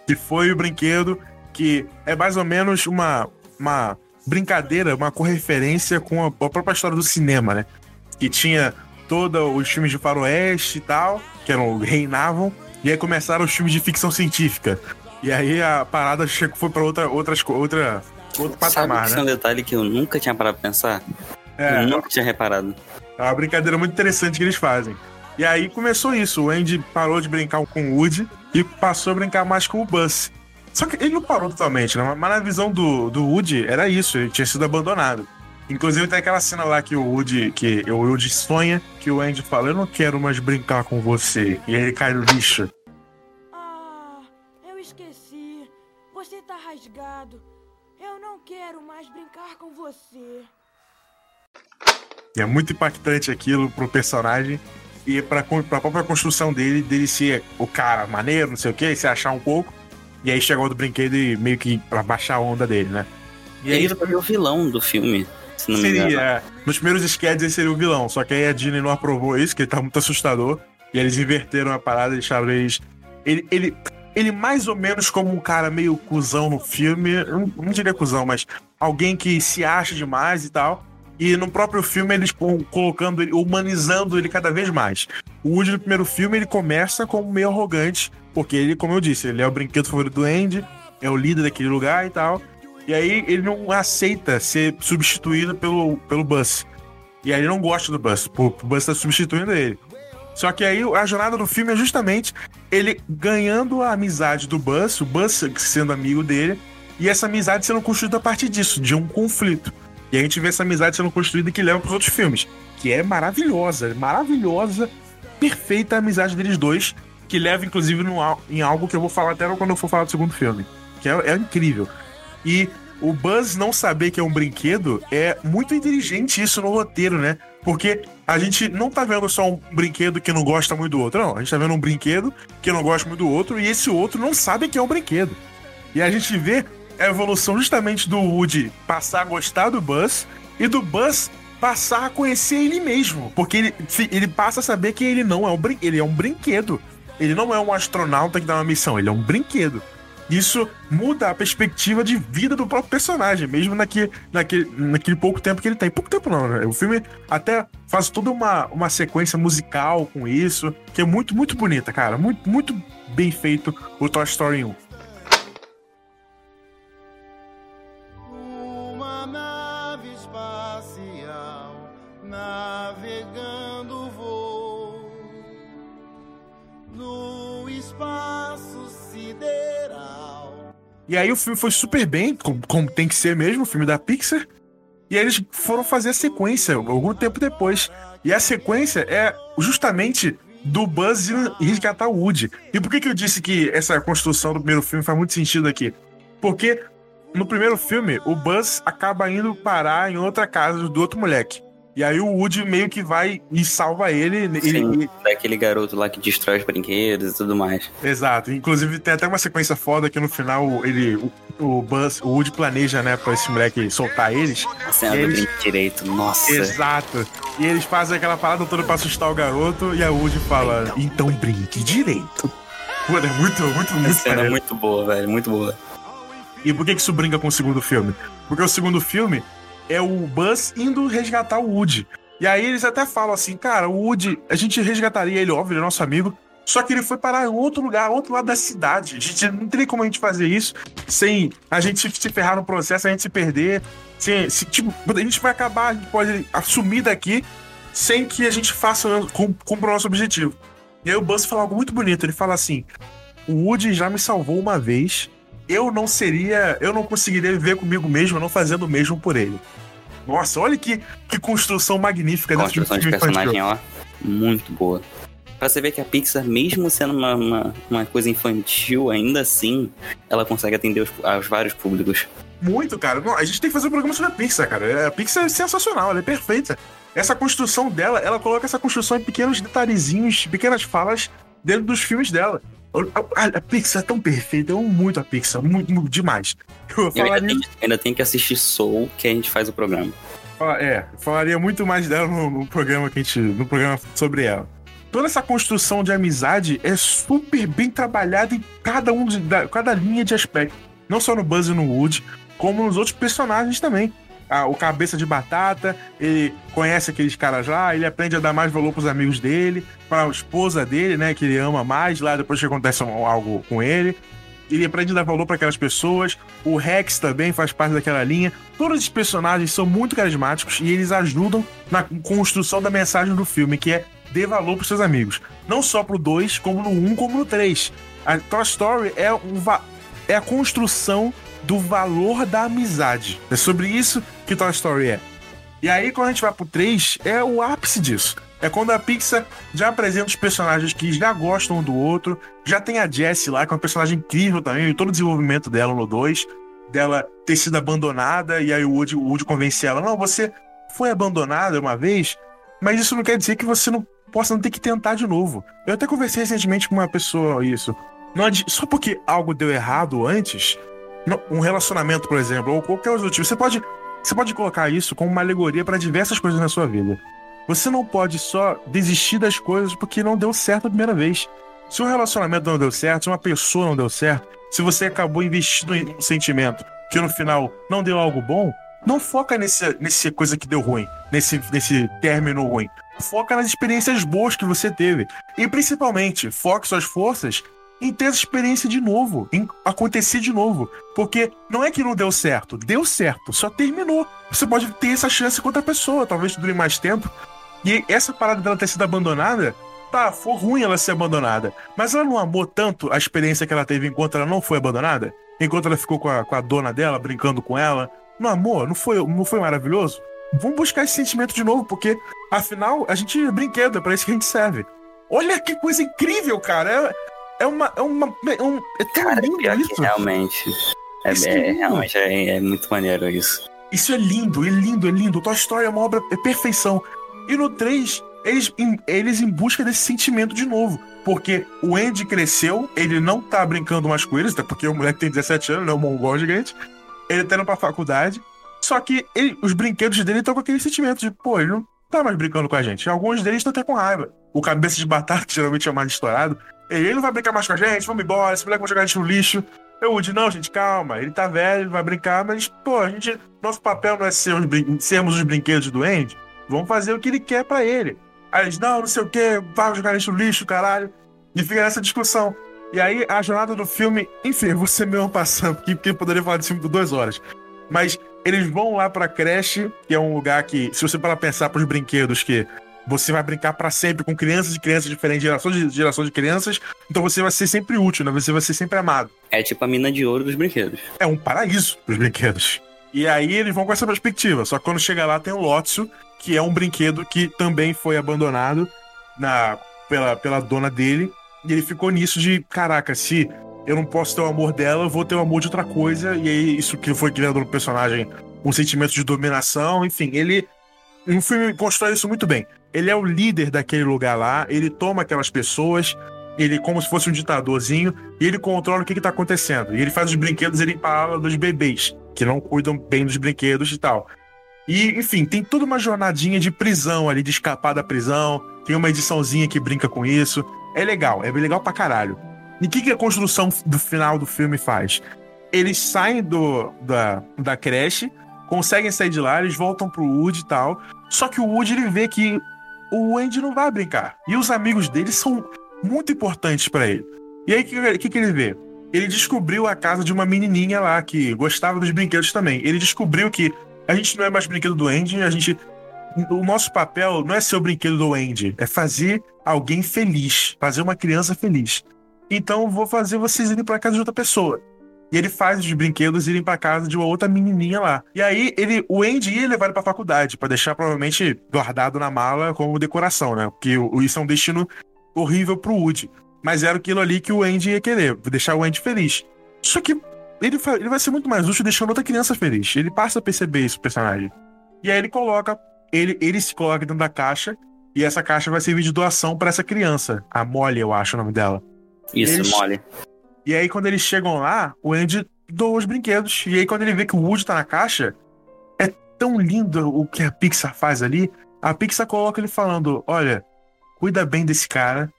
Speaker 2: que foi o brinquedo que é mais ou menos uma, uma brincadeira, uma correferência com a, a própria história do cinema, né? Que tinha todos os filmes de faroeste e tal, que eram, reinavam, e aí começaram os filmes de ficção científica. E aí a parada foi pra outra, outras, outra, outro patamar,
Speaker 1: Sabe
Speaker 2: né?
Speaker 1: é um detalhe que eu nunca tinha parado pra pensar?
Speaker 2: É,
Speaker 1: eu nunca tinha reparado.
Speaker 2: é uma brincadeira muito interessante que eles fazem. E aí começou isso. O Andy parou de brincar com o Woody e passou a brincar mais com o Buzz. Só que ele não parou totalmente, né? Mas na visão do, do Woody era isso, ele tinha sido abandonado. Inclusive tem aquela cena lá que o Woody, que o Woody sonha, que o Andy fala, eu não quero mais brincar com você. E aí ele cai no lixo.
Speaker 6: Ah, eu esqueci. Você tá rasgado. Eu não quero mais brincar com você.
Speaker 2: E é muito impactante aquilo pro personagem e pra, pra própria construção dele, dele ser o cara maneiro, não sei o que, se achar um pouco. E aí chegou do brinquedo e meio que pra baixar a onda dele, né?
Speaker 1: E aí ele foi o vilão do filme, se não me engano.
Speaker 2: Seria, é. Nos primeiros sketches ele seria o vilão, só que aí a Disney não aprovou isso, que ele tá muito assustador. E eles inverteram a parada deixaram eles. Ele, ele, ele mais ou menos como um cara meio cuzão no filme, não, não diria cuzão, mas alguém que se acha demais e tal. E no próprio filme eles colocando ele, humanizando ele cada vez mais. O Woody no primeiro filme ele começa como meio arrogante, porque ele, como eu disse, ele é o brinquedo favorito do Andy, é o líder daquele lugar e tal. E aí ele não aceita ser substituído pelo, pelo Buzz. E aí ele não gosta do Buzz, o Buzz tá substituindo ele. Só que aí a jornada do filme é justamente ele ganhando a amizade do Buzz, o Buzz sendo amigo dele, e essa amizade sendo construída a partir disso, de um conflito. E a gente vê essa amizade sendo construída que leva pros outros filmes, que é maravilhosa, maravilhosa, perfeita a amizade deles dois, que leva inclusive no, em algo que eu vou falar até quando eu for falar do segundo filme, que é, é incrível. E o Buzz não saber que é um brinquedo é muito inteligente isso no roteiro, né? Porque a gente não tá vendo só um brinquedo que não gosta muito do outro, não. A gente tá vendo um brinquedo que não gosta muito do outro e esse outro não sabe que é um brinquedo. E a gente vê a evolução justamente do Woody passar a gostar do Buzz e do Buzz passar a conhecer ele mesmo. Porque ele, ele passa a saber que ele não é um ele é um brinquedo. Ele não é um astronauta que dá uma missão, ele é um brinquedo. Isso muda a perspectiva de vida do próprio personagem, mesmo naquele, naquele, naquele pouco tempo que ele tem. Pouco tempo não, né? O filme até faz toda uma, uma sequência musical com isso, que é muito, muito bonita, cara. Muito, muito bem feito o Toy Story 1. E aí o filme foi super bem, como, como tem que ser mesmo, o filme da Pixar. E aí eles foram fazer a sequência algum tempo depois. E a sequência é justamente do Buzz resgatar o Woody. E por que, que eu disse que essa construção do primeiro filme faz muito sentido aqui? Porque no primeiro filme, o Buzz acaba indo parar em outra casa do outro moleque. E aí o Woody meio que vai e salva ele.
Speaker 1: Sim,
Speaker 2: ele-
Speaker 1: daquele garoto lá que destrói os brinquedos e tudo mais.
Speaker 2: Exato. Inclusive tem até uma sequência foda que no final ele, o, o Buzz, o Woody planeja, né, pra esse moleque soltar eles.
Speaker 1: A cena do
Speaker 2: eles-
Speaker 1: brinco direito, nossa.
Speaker 2: Exato. E eles fazem aquela parada toda pra assustar o garoto e a Woody fala, então brinque direito. Pô, é muito, muito, muito
Speaker 1: cena é muito boa, velho, muito boa.
Speaker 2: E por que que isso brinca com o segundo filme? Porque o segundo filme é o Buzz indo resgatar o Woody. E aí eles até falam assim, cara, o Woody, a gente resgataria ele, óbvio, ele é nosso amigo, só que ele foi parar em outro lugar, outro lado da cidade. A gente não teria como a gente fazer isso sem a gente se- ferrar no processo, a gente se perder. Sem, se, tipo, a gente vai acabar, a gente pode assumir daqui sem que a gente faça, cum- cumpra o nosso objetivo. E aí o Buzz fala algo muito bonito, ele fala assim, o Woody já me salvou uma vez, eu não seria, eu não conseguiria viver comigo mesmo não fazendo o mesmo por ele. Nossa, olha que, que construção magnífica desse
Speaker 1: Construção de
Speaker 2: infantil.
Speaker 1: personagem, ó, muito boa. Pra você ver que a Pixar, mesmo sendo uma, uma, uma coisa infantil, ainda assim, ela consegue atender os, aos vários públicos.
Speaker 2: Muito, cara. Não, a gente tem que fazer um programa sobre a Pixar, cara. A Pixar é sensacional, ela é perfeita. Essa construção dela, ela coloca essa construção em pequenos detalhezinhos, pequenas falas dentro dos filmes dela. A, a- a Pixar é tão perfeita, eu amo muito a Pixar, muito, muito demais. Eu
Speaker 1: Eu ainda tenho, ainda tenho que assistir Soul, que a gente faz o programa.
Speaker 2: fala- é, falaria muito mais dela no, no programa que a gente, no programa sobre ela. Toda essa construção de amizade é super bem trabalhada em cada um de, da, cada linha de aspecto. Não só no Buzz e no Woody, como nos outros personagens também. Ah, o cabeça de batata, ele conhece aqueles caras lá, ele aprende a dar mais valor pros amigos dele, pra esposa dele, né, que ele ama mais lá depois que acontece algo com ele. Ele aprende a dar valor para aquelas pessoas. O Rex também faz parte daquela linha. Todos os personagens são muito carismáticos e eles ajudam na construção da mensagem do filme, que é dê valor pros seus amigos. Não só pro 2, como no 1, um, como no 3. A Toy Story é, um é a construção do valor da amizade. É sobre isso que Toy Story é. E aí, quando a gente vai pro 3, é o ápice disso. É quando a Pixar já apresenta os personagens que já gostam um do outro. Já tem a Jessie lá, que é uma personagem incrível também, e todo o desenvolvimento dela no 2. Dela ter sido abandonada, e aí o Woody, o Woody convence ela: Não, você foi abandonada uma vez, mas isso não quer dizer que você não possa não ter que tentar de novo. Eu até conversei recentemente com uma pessoa isso. Não só porque algo deu errado antes, um relacionamento, por exemplo, ou qualquer outro tipo, você pode, você pode colocar isso como uma alegoria para diversas coisas na sua vida. Você não pode só desistir das coisas porque não deu certo a primeira vez. Se um relacionamento não deu certo, se uma pessoa não deu certo, se você acabou investindo em um sentimento que no final não deu algo bom, não foca nesse, nesse coisa que deu ruim, nesse, nesse término ruim. Foca nas experiências boas que você teve. E principalmente, foque suas forças em ter essa experiência de novo, em acontecer de novo. Porque não é que não deu certo, deu certo, só terminou. Você pode ter essa chance com outra pessoa, talvez dure mais tempo. E essa parada dela ter sido abandonada, tá, foi ruim ela ser abandonada. Mas ela não amou tanto a experiência que ela teve enquanto ela não foi abandonada? Enquanto ela ficou com a, com a dona dela, brincando com ela? Não amou? Não foi, não foi maravilhoso? Vamos buscar esse sentimento de novo, porque afinal a gente é brinquedo, é pra isso que a gente serve. Olha que coisa incrível, cara! É, é uma. É, uma, é, um, é tão
Speaker 1: Cara,
Speaker 2: lindo
Speaker 1: pior
Speaker 2: isso.
Speaker 1: que realmente. É,
Speaker 2: Isso é
Speaker 1: é- realmente é, é muito maneiro isso.
Speaker 2: Isso é lindo, é lindo, é lindo. Toy Story é uma obra, é perfeição. E no 3, eles em, eles em busca desse sentimento de novo. Porque o Andy cresceu, ele não tá brincando mais com eles, até porque o moleque tem 17 anos, né? O mongol gigante. Ele tá indo pra faculdade. Só que ele- os brinquedos dele estão com aquele sentimento de, pô, ele não tá mais brincando com a gente. Alguns deles estão até com raiva. O cabeça de batata, geralmente é mais estourado, ele não vai brincar mais com a gente, vamos embora, esse moleque vai jogar a gente no lixo. Eu, Woody, não, gente, calma. Ele tá velho, ele vai brincar, mas, pô, a gente. Nosso papel não é ser os sermos os brinquedos do Andy. Vamos fazer o que ele quer pra ele. Aí eles, não, não sei o quê, vai jogar a gente no lixo, caralho. E fica nessa discussão. E aí, a jornada do filme, enfim, você mesmo passando, porque, porque poderia falar desse filme por duas horas. Mas Eles vão lá pra creche, que é um lugar que, se você para pensar pros brinquedos que você vai brincar pra sempre com crianças e crianças diferentes, geração de geração de crianças, então você vai ser sempre útil, né? Você vai ser sempre amado.
Speaker 1: É tipo a mina de ouro dos brinquedos.
Speaker 2: É um paraíso pros brinquedos. E aí eles vão com essa perspectiva. Só que quando chega lá tem o Lotso, que é um brinquedo que também foi abandonado na, pela, pela dona dele. E ele ficou nisso de, caraca, se eu não posso ter o amor dela, eu vou ter o amor de outra coisa. E aí isso que foi criando no personagem um sentimento de dominação, enfim, ele. O filme constrói isso muito bem. Ele é o líder daquele lugar lá, ele toma aquelas pessoas, ele como se fosse um ditadorzinho, e ele controla o que, que tá acontecendo. E ele faz os brinquedos ele fala dos bebês, que não cuidam bem dos brinquedos e tal. E, enfim, tem toda uma jornadinha de prisão ali, de escapar da prisão. Tem uma ediçãozinha que brinca com isso. É legal, é legal pra caralho. E o que, que a construção do final do filme faz? Eles saem do, da, da creche, conseguem sair de lá, eles voltam pro Woody e tal. Só que o Woody ele vê que o Andy não vai brincar. E os amigos dele são muito importantes para ele. E aí, o que, que, que ele vê? Ele descobriu a casa de uma menininha lá que gostava dos brinquedos também. Ele descobriu que a gente não é mais brinquedo do Andy, a gente. O nosso papel não é ser o brinquedo do Andy, é fazer alguém feliz, fazer uma criança feliz. Então vou fazer vocês irem para casa de outra pessoa. E ele faz os brinquedos irem para casa de uma outra menininha lá. E aí ele, o Andy ia levar ele para faculdade para deixar provavelmente guardado na mala como decoração, né? Porque isso é um destino horrível pro Woody. Mas era aquilo ali que o Andy ia querer, deixar o Andy feliz. Só que ele, ele vai ser muito mais útil deixando outra criança feliz. Ele passa a perceber isso, o personagem. E aí ele coloca, ele, ele se coloca dentro da caixa, e essa caixa vai servir de doação para essa criança. A Molly, eu acho o nome dela.
Speaker 1: Isso,
Speaker 2: Eles-
Speaker 1: mole.
Speaker 2: E aí, quando eles chegam lá, o Andy doa os brinquedos. E aí, quando ele vê que o Woody tá na caixa, é tão lindo o que a Pixar faz ali. A Pixar coloca ele falando: Olha, cuida bem desse cara,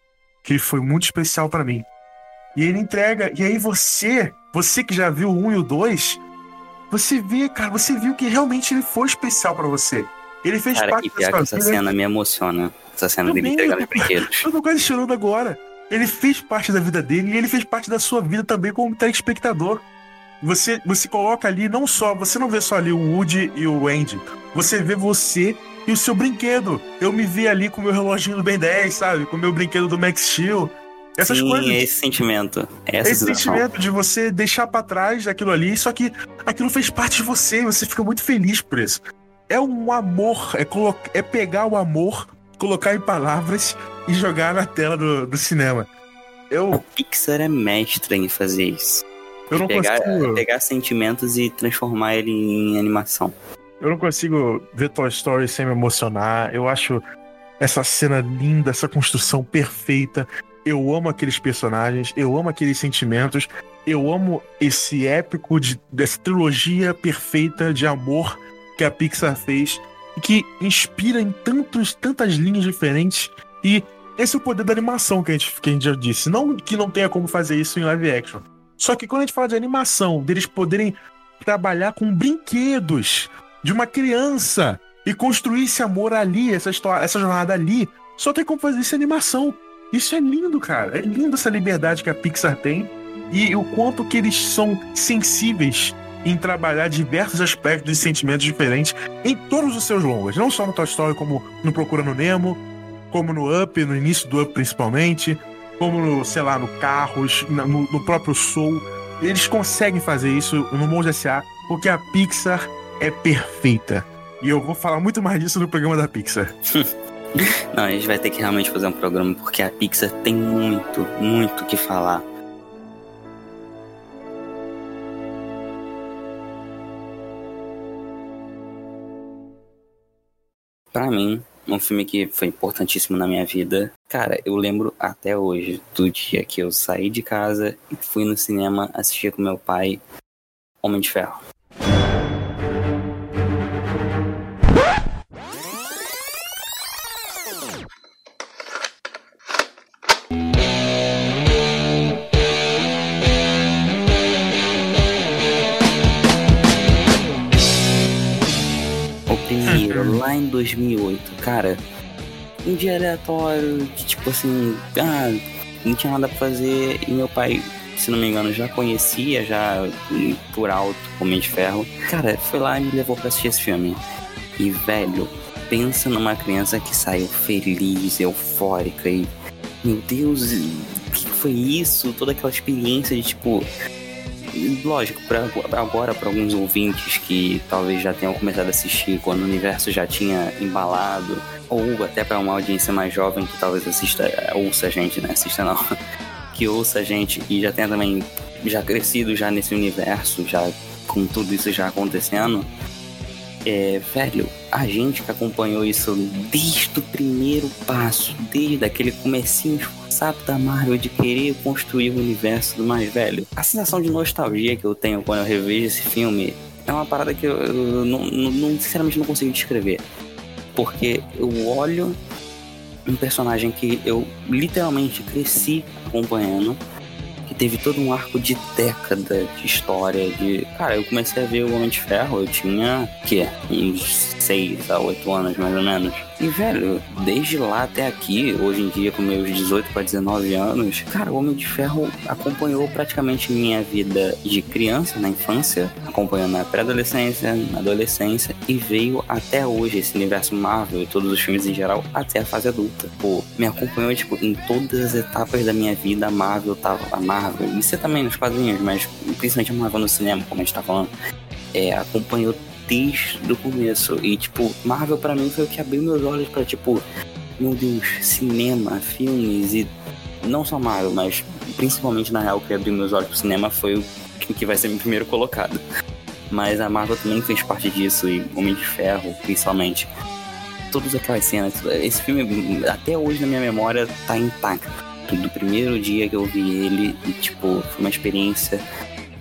Speaker 2: que ele foi muito especial pra mim. E ele entrega. E aí, você, você que já viu o 1 e o 2, você vê, cara, você viu que realmente ele foi especial pra você. Ele fez
Speaker 1: Cara,
Speaker 2: parte da sua
Speaker 1: que essa
Speaker 2: vida.
Speaker 1: cena me emociona. Essa cena dele
Speaker 2: Também,
Speaker 1: entregando
Speaker 2: eu
Speaker 1: os brinquedos.
Speaker 2: Eu tô quase chorando agora. Ele fez parte da vida dele e ele fez parte da sua vida também como telespectador. Você, você coloca ali não só, você não vê só ali o Woody e o Andy. Você vê você e o seu brinquedo. Eu me vi ali com o meu reloginho do Ben 10, sabe? Com o meu brinquedo do Max Steel. Essas
Speaker 1: Sim,
Speaker 2: coisas.
Speaker 1: esse sentimento. Essa
Speaker 2: Esse
Speaker 1: sensação.
Speaker 2: sentimento de você deixar pra trás aquilo ali, só que aquilo fez parte de você, e você fica muito feliz por isso. É um amor, é, colo- é pegar o amor, colocar em palavras e jogar na tela do, do cinema.
Speaker 1: A
Speaker 2: Eu,
Speaker 1: Pixar é mestra em fazer isso.
Speaker 2: eu, não
Speaker 1: pegar,
Speaker 2: consigo,
Speaker 1: pegar sentimentos e transformar ele em animação.
Speaker 2: eu não consigo ver Toy Story sem me emocionar. Eu acho essa cena linda, essa construção perfeita. Eu amo aqueles personagens, eu amo aqueles sentimentos, eu amo esse épico de, dessa trilogia perfeita de amor que a Pixar fez que inspira em tantos, tantas linhas diferentes. E esse é o poder da animação que a, gente, que a gente já disse. Não que não tenha como fazer isso em live action. Só que quando a gente fala de animação, deles poderem trabalhar com brinquedos de uma criança e construir esse amor ali, essa história, essa jornada ali, só tem como fazer isso em animação. Isso é lindo, cara. É lindo essa liberdade que a Pixar tem e o quanto que eles são sensíveis em trabalhar diversos aspectos e sentimentos diferentes em todos os seus longas, não só no Toy Story, como no Procurando Nemo, como no Up, no início do Up principalmente, como no, sei lá, no Carros, no, no próprio Soul. Eles conseguem fazer isso no Monge S.A. porque a Pixar é perfeita. E eu vou falar muito mais disso no programa da Pixar.
Speaker 1: Não, a gente vai ter que realmente fazer um programa porque a Pixar tem muito, muito o que falar. Pra mim, um filme que foi importantíssimo na minha vida. Cara, eu lembro até hoje do dia que eu saí de casa e fui no cinema assistir com meu pai Homem de Ferro. Lá em 2008, cara, um dia aleatório, que tipo assim, ah, não tinha nada pra fazer, e meu pai se não me engano, já conhecia, já por alto, Homem de Ferro. Cara, foi lá e me levou pra assistir esse filme. E, velho, pensa numa criança que saiu feliz, eufórica e. Meu Deus, o que foi isso? Toda aquela experiência de tipo. Lógico, pra, agora para alguns ouvintes que talvez já tenham começado a assistir quando o universo já tinha embalado, ou até para uma audiência mais jovem que talvez assista, ouça a gente, né? Assista não. Que ouça a gente e já tenha também já crescido já nesse universo, já com tudo isso já acontecendo. É, velho, a gente que acompanhou isso desde o primeiro passo, desde aquele comecinho esforçado da Marvel de querer construir o universo do mais velho. A sensação de nostalgia que eu tenho quando eu revejo esse filme é uma parada que eu, eu sinceramente não consigo descrever. Porque eu olho um personagem que eu literalmente cresci acompanhando teve todo um arco de década de história. De. Cara, eu comecei a ver o Homem de Ferro, eu tinha o quê? Uns 6 a 8 anos mais ou menos. E, velho, desde lá até aqui, hoje em dia, com meus 18 para 19 anos, cara, o Homem de Ferro acompanhou praticamente minha vida de criança, na infância, acompanhou na pré-adolescência, na adolescência, e veio até hoje esse universo Marvel e todos os filmes em geral, até a fase adulta. Pô, me acompanhou, tipo, em todas as etapas da minha vida, a Marvel tava. A Marvel, e você também nos quadrinhos, mas principalmente a Marvel no cinema, como a gente tá falando, é, acompanhou desde o começo. E, tipo, Marvel para mim foi o que abriu meus olhos para tipo, meu Deus, cinema, filmes e não só Marvel, mas principalmente na real que abriu meus olhos pro cinema foi o que vai ser meu primeiro colocado. Mas a Marvel também fez parte disso e Homem de Ferro, principalmente. Todas aquelas cenas, esse filme até hoje na minha memória tá intacto. Do primeiro dia que eu vi ele, e, tipo, foi uma experiência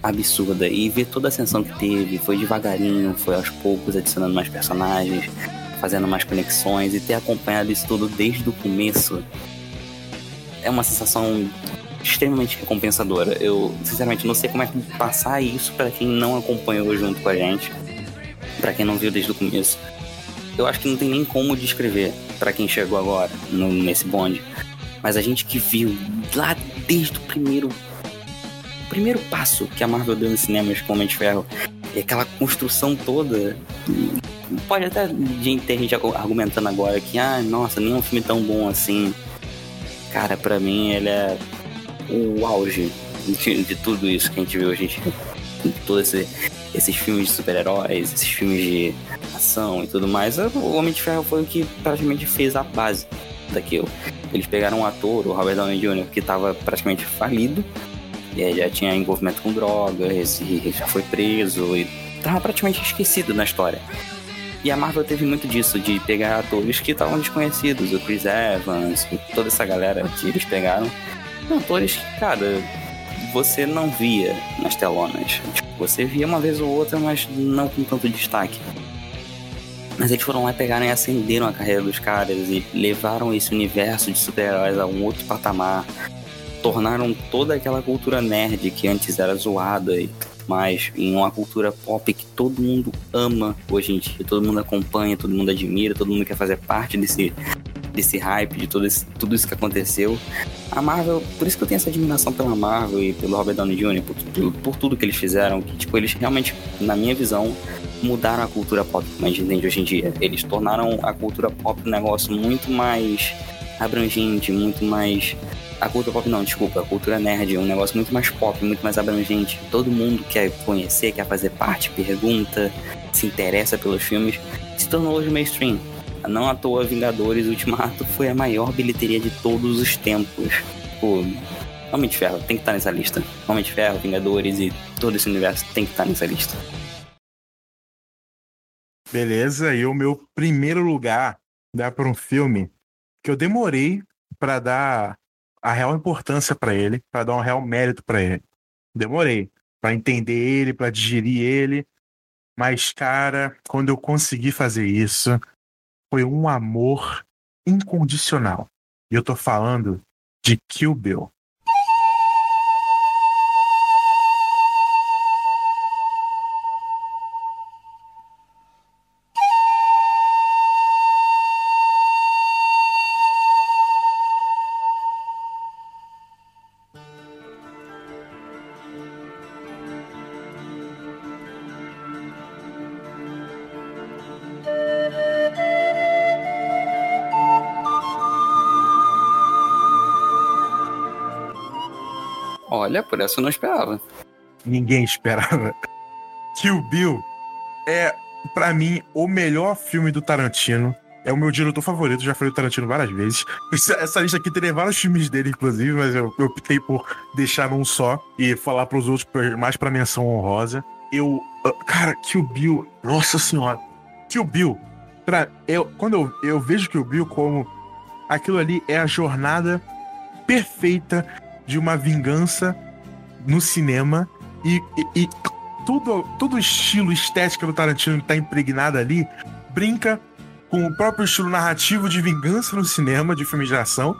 Speaker 1: absurda. E ver toda a ascensão que teve, foi devagarinho, foi aos poucos adicionando mais personagens, fazendo mais conexões e ter acompanhado isso tudo desde o começo é uma sensação extremamente recompensadora. Eu, sinceramente, não sei como é que passar isso para quem não acompanhou junto com a gente, para quem não viu desde o começo. Eu acho que não tem nem como descrever para quem chegou agora no, nesse bonde. Mas a gente que viu lá desde o primeiro primeiro passo que a Marvel deu no cinema com Homem de Ferro. E aquela construção toda. Pode até ter gente argumentando agora que, ah, nossa, nem é um filme tão bom assim. Cara, para mim ele é o auge de, de, tudo isso que a gente viu hoje. De todos esse, esses filmes de super-heróis, esses filmes de ação e tudo mais. O Homem de Ferro foi o que praticamente fez a base daquilo. Eles pegaram um ator, o Robert Downey Jr., que estava praticamente falido, e já tinha envolvimento com drogas, e já foi preso, e tava praticamente esquecido na história. E a Marvel teve muito disso, de pegar atores que estavam desconhecidos, o Chris Evans, toda essa galera que eles pegaram. Atores que, cara, você não via nas telonas. Tipo, você via uma vez ou outra, mas não com tanto destaque. Mas eles foram lá, pegaram e acenderam a carreira dos caras e levaram esse universo de super-heróis a um outro patamar tornaram toda aquela cultura nerd que antes era zoada e mais em uma cultura pop que todo mundo ama hoje em dia, todo mundo acompanha, todo mundo admira, todo mundo quer fazer parte desse desse hype, de todo esse, tudo isso que aconteceu. A Marvel, por isso que eu tenho essa admiração pela Marvel e pelo Robert Downey Jr., por, por, por tudo que eles fizeram, que tipo, eles realmente, na minha visão, mudaram a cultura pop gente entende hoje em dia. Eles tornaram a cultura pop um negócio muito mais abrangente, muito mais a cultura pop não, desculpa, a cultura nerd é um negócio muito mais pop, muito mais abrangente. Todo mundo quer conhecer, quer fazer parte, pergunta, se interessa pelos filmes. Se tornou hoje mainstream. Não à toa Vingadores Ultimato foi a maior bilheteria de todos os tempos. Pô, Homem de Ferro tem que estar nessa lista. Homem de Ferro, Vingadores e todo esse universo tem que estar nessa lista.
Speaker 2: Beleza, e o meu primeiro lugar dá para um filme que eu demorei para dar a real importância para ele, para dar um real mérito para ele. Demorei para entender ele, para digerir ele, mas cara, quando eu consegui fazer isso, foi um amor incondicional. E eu tô falando de Kill Bill.
Speaker 1: Olha, por essa eu não esperava.
Speaker 2: Ninguém esperava. Kill Bill é, pra mim, o melhor filme do Tarantino. É o meu diretor favorito, já falei do Tarantino várias vezes. Essa- lista aqui teria vários filmes dele, inclusive, mas eu, eu optei por deixar num só e falar pros outros pra- mais pra menção honrosa. Eu. ah, Cara, Kill Bill. Nossa senhora. Kill Bill. Pra, eu, quando eu, eu vejo Kill Bill como aquilo ali é a jornada perfeita de uma vingança no cinema e, e- e tudo, todo o estilo estética do Tarantino que tá impregnado ali brinca com o próprio estilo narrativo de vingança no cinema, de filmes de ação,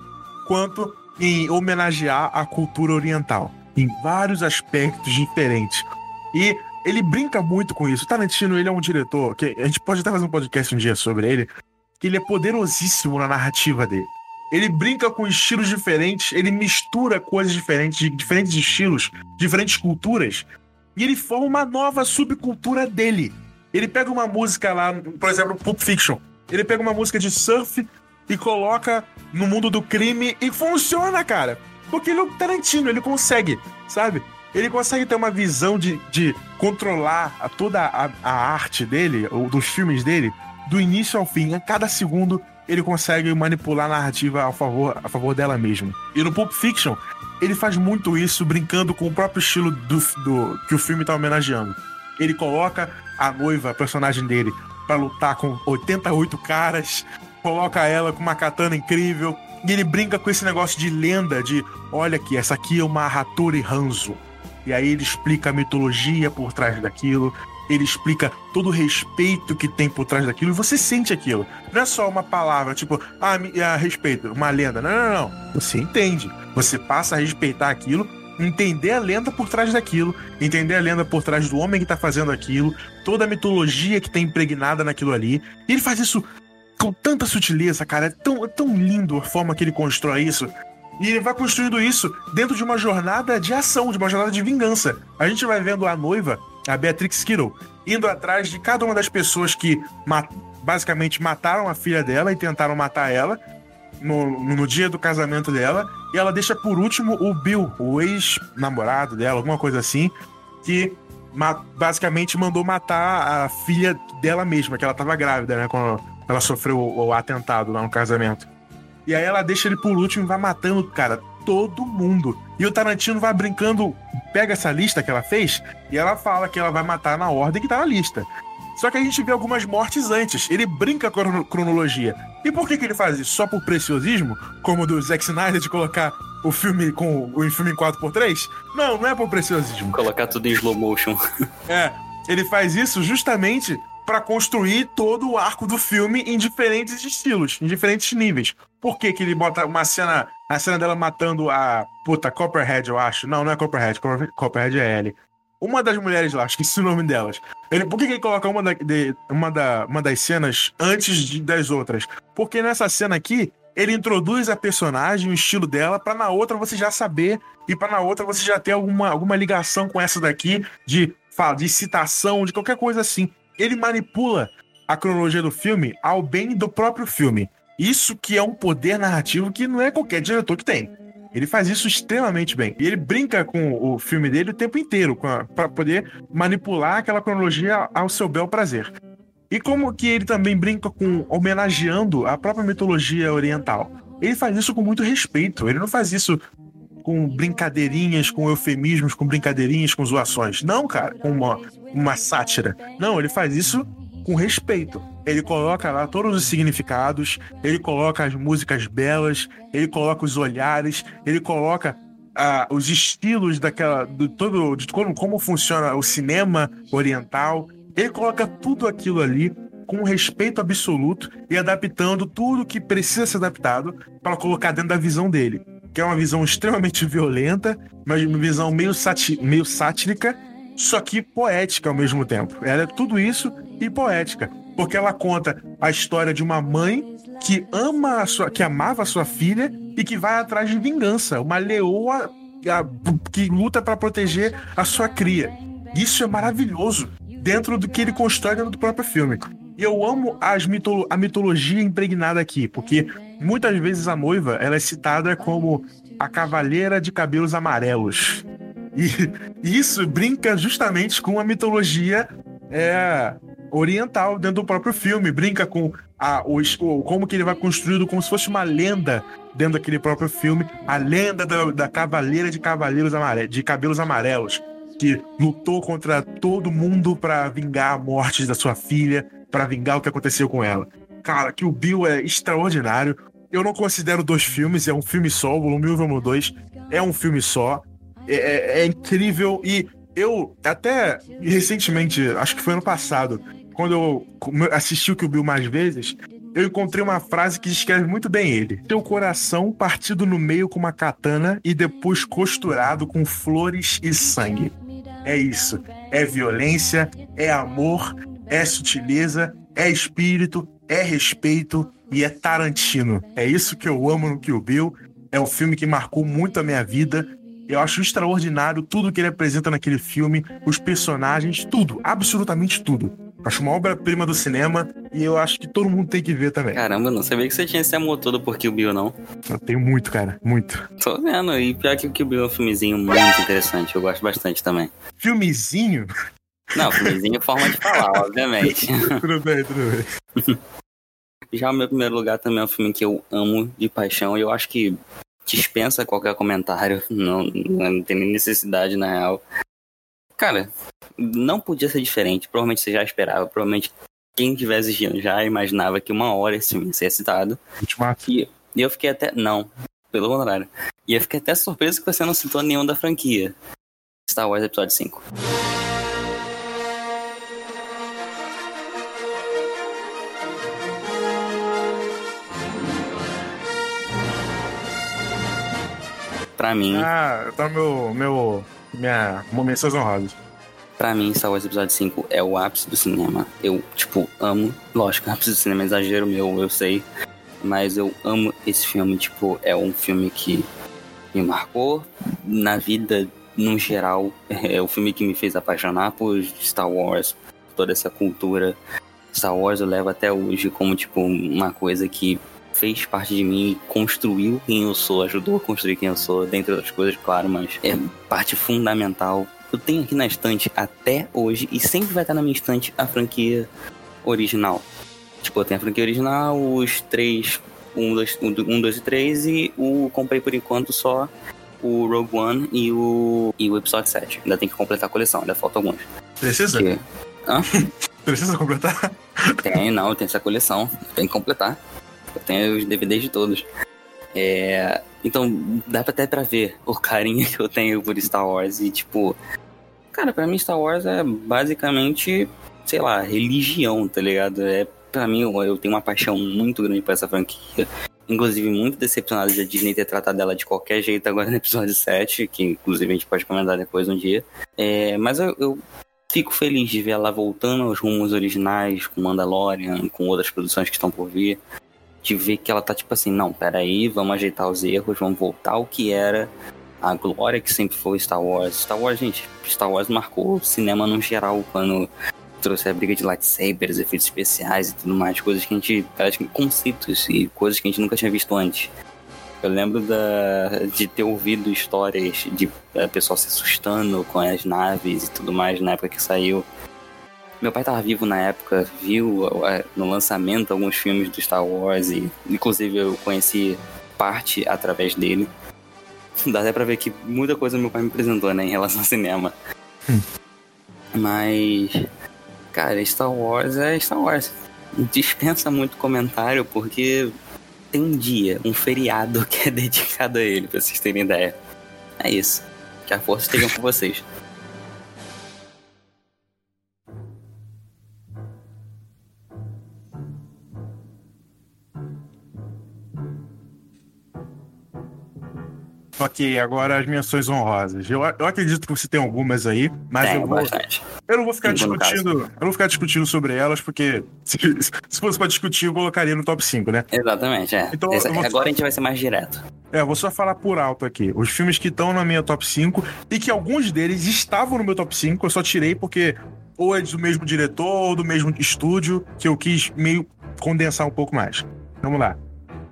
Speaker 2: quanto em homenagear a cultura oriental, em vários aspectos diferentes. E ele brinca muito com isso. O Tarantino, ele é um diretor que a gente pode até fazer um podcast um dia sobre ele, que ele é poderosíssimo na narrativa dele. Ele brinca com estilos diferentes, ele mistura coisas diferentes, de diferentes estilos, diferentes culturas, e ele forma uma nova subcultura dele. Ele pega uma música lá, por exemplo, Pulp Fiction. Ele pega uma música de surf e coloca no mundo do crime e funciona, cara. Porque ele é o Tarantino, ele consegue, sabe? Ele consegue ter uma visão de, de controlar a- toda a, a arte dele, ou dos filmes dele, do início ao fim. A cada segundo ele consegue manipular a narrativa a favor, a favor dela mesmo. E no Pulp Fiction, ele faz muito isso brincando com o próprio estilo do, do que o filme tá homenageando. Ele coloca a noiva, a personagem dele, pra lutar com 88 caras, coloca ela com uma katana incrível, e ele brinca com esse negócio de lenda, de olha aqui, essa aqui é uma Hattori Hanzo. E aí ele explica a mitologia por trás daquilo, ele explica todo o respeito que tem por trás daquilo, e você sente aquilo. Não é só uma palavra, tipo, ah, me- ah, respeito, uma lenda. Não, não, não. Você entende. Você passa a respeitar aquilo, entender a lenda por trás daquilo, entender a lenda por trás do homem que tá fazendo aquilo, toda a mitologia que tem impregnada naquilo ali. E ele faz isso com tanta sutileza, cara. É tão, é tão lindo a forma que ele constrói isso. E ele vai construindo isso dentro de uma jornada de ação, de uma jornada de vingança. A gente vai vendo a noiva, a Beatrix Kittle, indo atrás de cada uma das pessoas que ma- basicamente mataram a filha dela e tentaram matar ela no, no dia do casamento dela. E ela deixa por último o Bill, o ex-namorado dela, alguma coisa assim, que basicamente mandou matar a filha dela mesma, que ela tava grávida, né? Quando ela sofreu o, o atentado lá no casamento. E aí ela deixa ele por último e vai matando, cara, todo mundo. E o Tarantino vai brincando, pega essa lista que ela fez e ela fala que ela vai matar na ordem que tá na lista. Só que a gente vê algumas mortes antes. Ele brinca com a crono- cronologia. E por que, que ele faz isso? Só por preciosismo? Como o do Zack Snyder de colocar o filme com o filme em 4x3? Não, não é por preciosismo.
Speaker 1: Colocar tudo em slow motion.
Speaker 2: É, ele faz isso justamente pra construir todo o arco do filme em diferentes estilos, em diferentes níveis. Por que, que ele bota uma cena, a cena dela matando a puta Copperhead, eu acho? Não, não é Copperhead, Copper- Copperhead é Ellie. Uma das mulheres lá, esqueci o nome delas. Ele, por que, que ele coloca uma, da- de- uma, da- uma das cenas antes de- das outras? Porque nessa cena aqui, ele introduz a personagem, o estilo dela, pra na outra você já saber e pra na outra você já ter alguma, alguma ligação com essa daqui de, de citação, de qualquer coisa assim. Ele manipula a cronologia do filme ao bem do próprio filme. Isso que é um poder narrativo que não é qualquer diretor que tem. Ele faz isso extremamente bem. E ele brinca com o filme dele o tempo inteiro, para poder manipular aquela cronologia ao seu bel prazer. E como que ele também brinca com homenageando a própria mitologia oriental. Ele faz isso com muito respeito. Ele não faz isso com brincadeirinhas, com eufemismos, com brincadeirinhas, com zoações. Não, cara, com uma, uma sátira. Não, ele faz isso com respeito. Ele coloca lá todos os significados, ele coloca as músicas belas, ele coloca os olhares, ele coloca ah, os estilos daquela. Do, todo, de como, como funciona o cinema oriental. Ele coloca tudo aquilo ali com respeito absoluto e adaptando tudo que precisa ser adaptado para colocar dentro da visão dele. Que é uma visão extremamente violenta, mas uma visão meio, sati meio sátrica, só que poética ao mesmo tempo. Ela é tudo isso e poética. Porque ela conta a história de uma mãe que ama sua, que amava a sua filha e que vai atrás de vingança. Uma leoa a- que luta para proteger a sua cria. Isso é maravilhoso dentro do que ele constrói dentro do próprio filme. Eu amo mitolo a mitologia impregnada aqui, porque muitas vezes a noiva ela é citada como a cavaleira de cabelos amarelos. E isso brinca justamente com a mitologia é, oriental dentro do próprio filme. Brinca com a, os, o, como que ele vai construído como se fosse uma lenda dentro daquele próprio filme. A lenda da, da Cavaleira de Cavaleiros de Cabelos Amarelos, que lutou contra todo mundo para vingar a morte da sua filha, para vingar o que aconteceu com ela. Cara, que o Bill é extraordinário. Eu não considero dois filmes, é um filme só, o volume 1 e o volume 2 é um filme só. É, é, é incrível e eu até recentemente, acho que foi ano passado, quando eu assisti o Kill Bill mais vezes, eu encontrei uma frase que descreve muito bem ele. Teu coração partido no meio com uma katana e depois costurado com flores e sangue. É isso. É violência, é amor, é sutileza, é espírito, é respeito e é Tarantino. É isso que eu amo no Kill Bill. É um filme que marcou muito a minha vida. Eu acho extraordinário tudo que ele apresenta naquele filme, os personagens, tudo, absolutamente tudo. Acho uma obra-prima do cinema e eu acho que todo mundo tem que ver também.
Speaker 1: Caramba, não sabia que você tinha esse amor todo por Kill Bill, não.
Speaker 2: Eu tenho muito, cara, muito.
Speaker 1: Tô vendo, e pior que o Kill Bill é um filmezinho muito interessante, eu gosto bastante também.
Speaker 2: Filmezinho?
Speaker 1: Não, filmezinho é forma de falar, obviamente.
Speaker 2: tudo bem, tudo bem.
Speaker 1: Já o meu primeiro lugar também é um filme que eu amo de paixão e eu acho que dispensa qualquer comentário, não, não tem nem necessidade na real. Cara, não podia ser diferente, provavelmente você já esperava, provavelmente quem estiver assistindo já imaginava que uma hora esse filme ia ser citado. E eu fiquei até. Não, pelo contrário. E eu fiquei até surpreso que você não citou nenhum da franquia. Star Wars Episódio 5. Pra mim.
Speaker 2: Ah, tá meu. meu minha menções honrosas.
Speaker 1: Pra mim, Star Wars Episódio 5 é o ápice do cinema. Eu, tipo, amo. Lógico, ápice do cinema é exagero meu, eu sei. Mas eu amo esse filme. Tipo, é um filme que me marcou na vida, no geral. É o filme que me fez apaixonar por Star Wars, toda essa cultura. Star Wars eu levo até hoje como, tipo, uma coisa que fez parte de mim, construiu quem eu sou, ajudou a construir quem eu sou, dentre outras coisas, claro, mas é parte fundamental. Eu tenho aqui na estante até hoje, e sempre vai estar na minha estante a franquia original. Tipo, eu tenho a franquia original, os três, um, dois, um, dois e três, e o comprei por enquanto só o Rogue One e o, e o episódio 7. Ainda tem que completar a coleção, ainda falta alguns.
Speaker 2: Precisa?
Speaker 1: Que... Hã?
Speaker 2: Precisa completar?
Speaker 1: Tem, não, tem essa coleção. Tem que completar. Eu tenho os DVDs de todos. É, então, dá até pra ver o carinho que eu tenho por Star Wars. E, tipo, cara, pra mim, Star Wars é basicamente, sei lá, religião, tá ligado? É, pra mim, eu, tenho uma paixão muito grande por essa franquia. Inclusive, muito decepcionado de a Disney ter tratado dela de qualquer jeito agora no episódio 7, que inclusive a gente pode comentar depois um dia. É, mas eu, eu fico feliz de ver ela voltando aos rumos originais, com Mandalorian, com outras produções que estão por vir de ver que ela tá tipo assim, não, peraí, vamos ajeitar os erros, vamos voltar ao que era a glória que sempre foi Star Wars. Star Wars, gente, Star Wars marcou o cinema no geral quando trouxe a briga de lightsabers, efeitos especiais e tudo mais, coisas que a gente, conceitos e coisas que a gente nunca tinha visto antes. Eu lembro da, de ter ouvido histórias de a pessoal se assustando com as naves e tudo mais na época que saiu. Meu pai estava vivo na época, viu no lançamento alguns filmes do Star Wars e inclusive eu conheci parte através dele. Dá até pra ver que muita coisa meu pai me apresentou, né, em relação ao cinema.
Speaker 2: Hum.
Speaker 1: Mas, cara, Star Wars é Star Wars. Dispensa muito comentário porque tem um dia, um feriado que é dedicado a ele, pra vocês terem ideia. É isso. Que a força esteja com vocês.
Speaker 2: Ok, agora as menções honrosas. Eu, eu acredito que você tem algumas aí, mas eu, vou,
Speaker 1: bastante.
Speaker 2: eu não vou ficar discutindo. Eu não vou ficar discutindo sobre elas, porque se, se fosse pra discutir, eu colocaria no top 5, né?
Speaker 1: Exatamente, é.
Speaker 2: Então,
Speaker 1: Esse-
Speaker 2: vou-
Speaker 1: agora a gente vai ser mais direto.
Speaker 2: É, vou só falar por alto aqui. Os filmes que estão na minha top 5 e que alguns deles estavam no meu top 5, eu só tirei porque ou é do mesmo diretor ou do mesmo estúdio, que eu quis meio condensar um pouco mais. Vamos lá.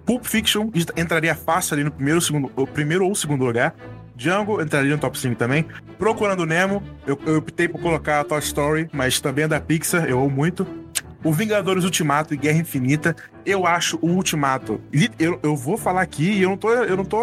Speaker 2: Pulp Fiction entraria fácil ali no primeiro, segundo, primeiro ou segundo lugar. Django entraria no top 5 também. Procurando Nemo, eu, eu optei por colocar Toy Story, mas também é da Pixar, eu amo muito. O Vingadores Ultimato e Guerra Infinita, eu acho o Ultimato. Eu, eu vou falar aqui e eu não tô, eu não tô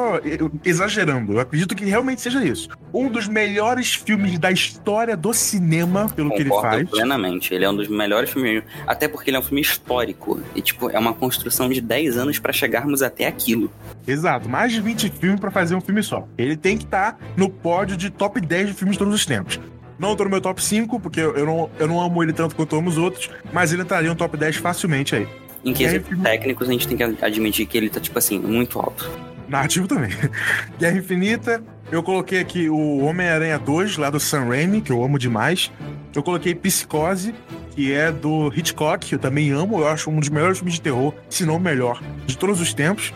Speaker 2: exagerando. Eu acredito que realmente seja isso. Um dos melhores filmes da história do cinema, pelo
Speaker 1: Concordo
Speaker 2: que ele faz.
Speaker 1: plenamente. Ele é um dos melhores filmes. Até porque ele é um filme histórico. E, tipo, é uma construção de 10 anos para chegarmos até aquilo.
Speaker 2: Exato, mais de 20 filmes para fazer um filme só. Ele tem que estar tá no pódio de top 10 de filmes de todos os tempos. Não tô no meu top 5, porque eu não, eu não amo ele tanto quanto amo os outros, mas ele entraria no top 10 facilmente aí.
Speaker 1: Em quesitos técnicos, a gente tem que admitir que ele tá, tipo assim, muito alto.
Speaker 2: Narrativo também. Guerra Infinita, eu coloquei aqui o Homem-Aranha 2, lá do Sam Raimi, que eu amo demais. Eu coloquei Psicose, que é do Hitchcock, que eu também amo. Eu acho um dos melhores filmes de terror, se não o melhor, de todos os tempos.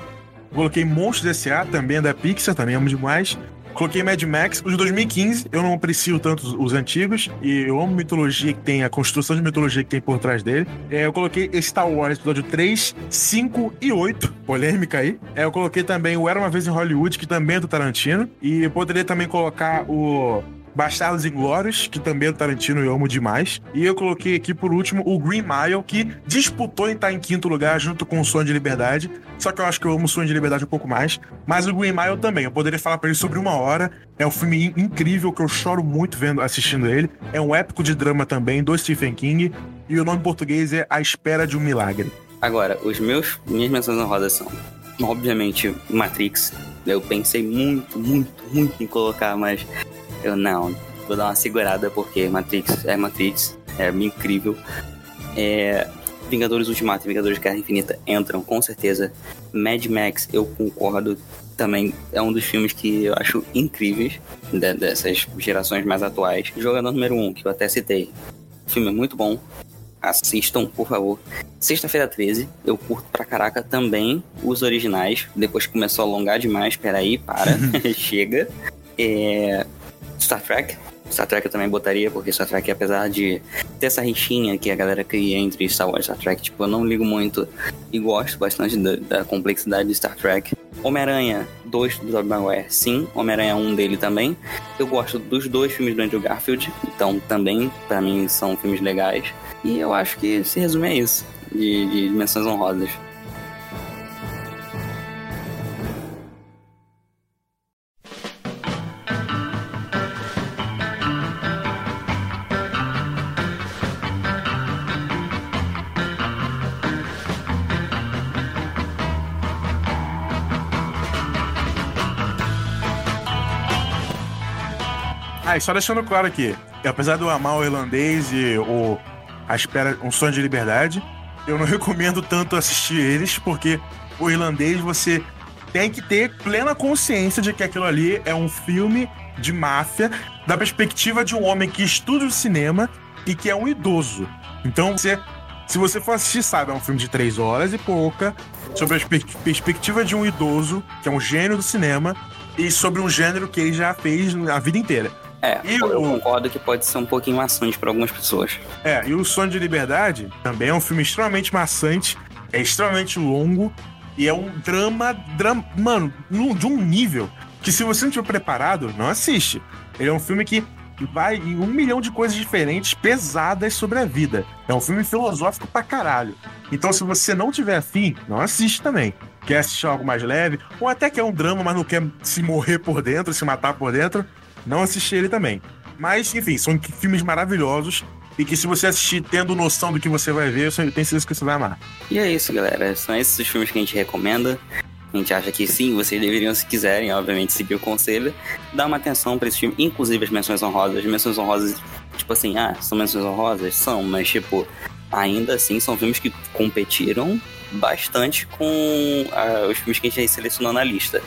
Speaker 2: Coloquei Monstros S.A., também é da Pixar, também amo demais. Coloquei Mad Max, os de 2015. Eu não aprecio tanto os, os antigos. E eu amo mitologia que tem, a construção de mitologia que tem por trás dele. É, eu coloquei Star Wars, episódio 3, 5 e 8. Polêmica aí. É, eu coloquei também o Era Uma Vez em Hollywood, que também é do Tarantino. E eu poderia também colocar o Bastardos Inglórios, que também é do Tarantino eu amo demais. E eu coloquei aqui por último o Green Mile, que disputou em estar em quinto lugar junto com o Sonho de Liberdade. Só que eu acho que eu amo o Sonho de Liberdade um pouco mais. Mas o Green Mile também. Eu poderia falar para ele sobre uma hora. É um filme incrível que eu choro muito vendo, assistindo ele. É um épico de drama também do Stephen King. E o nome em português é A Espera de um Milagre.
Speaker 1: Agora, os meus minhas menções honrosas são, obviamente, Matrix. Eu pensei muito, muito, muito em colocar, mas eu não, vou dar uma segurada porque Matrix é Matrix, é incrível. É, Vingadores Ultimato e Vingadores Guerra Infinita entram com certeza. Mad Max, eu concordo, também é um dos filmes que eu acho incríveis de, dessas gerações mais atuais. Jogador número 1, um, que eu até citei. O filme é muito bom. Assistam, por favor. Sexta-feira 13, eu curto pra caraca também os originais. Depois começou a alongar demais, peraí, para, chega. É, Star Trek. Star Trek eu também botaria, porque Star Trek, apesar de ter essa rixinha que a galera cria entre Star Wars e Star Trek, tipo, eu não ligo muito e gosto bastante da, da complexidade de Star Trek. Homem-Aranha 2 do Tobey Maguire, sim. Homem-Aranha 1 dele também. Eu gosto dos dois filmes do Andrew Garfield, então também, para mim, são filmes legais. E eu acho que se resume a isso, de, de honrosas.
Speaker 2: E só deixando claro aqui, apesar de eu amar o irlandês e o A Espera, Um Sonho de Liberdade, eu não recomendo tanto assistir eles, porque o irlandês você tem que ter plena consciência de que aquilo ali é um filme de máfia da perspectiva de um homem que estuda o cinema e que é um idoso. Então, você, se você for assistir, sabe, é um filme de três horas e pouca, sobre a perspectiva de um idoso, que é um gênio do cinema, e sobre um gênero que ele já fez a vida inteira.
Speaker 1: É, e eu o... concordo que pode ser um pouquinho maçante para algumas pessoas.
Speaker 2: É, e o Sonho de Liberdade também é um filme extremamente maçante, é extremamente longo e é um drama, drama mano, de um nível que se você não estiver preparado, não assiste. Ele é um filme que vai em um milhão de coisas diferentes, pesadas sobre a vida. É um filme filosófico pra caralho. Então, se você não tiver afim, não assiste também. Quer assistir algo mais leve, ou até quer um drama, mas não quer se morrer por dentro, se matar por dentro, não assisti ele também. Mas, enfim, são filmes maravilhosos e que se você assistir tendo noção do que você vai ver, eu tenho certeza que você vai amar.
Speaker 1: E é isso, galera. São esses os filmes que a gente recomenda. A gente acha que sim, vocês deveriam, se quiserem, obviamente, seguir o conselho, dar uma atenção para esse filme, inclusive as menções honrosas. As menções honrosas, tipo assim, ah, são menções honrosas? São, mas, tipo, ainda assim são filmes que competiram bastante com ah, os filmes que a gente selecionou na lista.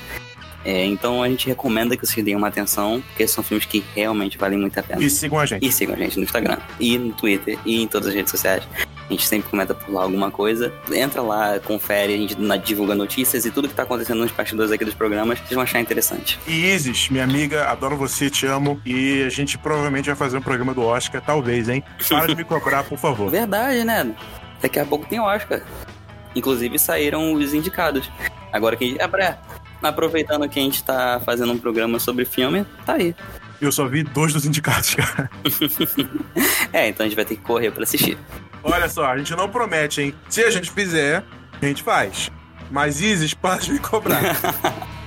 Speaker 1: É, então a gente recomenda que vocês deem uma atenção, porque são filmes que realmente valem muito a pena.
Speaker 2: E sigam a gente.
Speaker 1: E sigam a gente no Instagram, e no Twitter, e em todas as redes sociais. A gente sempre comenta por lá alguma coisa. Entra lá, confere, a gente divulga notícias e tudo que tá acontecendo nos bastidores aqui dos programas, vocês vão achar interessante.
Speaker 2: E Isis, minha amiga, adoro você, te amo. E a gente provavelmente vai fazer um programa do Oscar, talvez, hein? Para de me cobrar, por favor.
Speaker 1: Verdade, né? Daqui a pouco tem Oscar. Inclusive saíram os indicados. Agora que. É, aproveitando que a gente tá fazendo um programa sobre filme, tá aí.
Speaker 2: Eu só vi dois dos indicados, cara.
Speaker 1: É, então a gente vai ter que correr pra assistir.
Speaker 2: Olha só, a gente não promete, hein? Se a gente fizer, a gente faz. Mas Isis, para de me cobrar.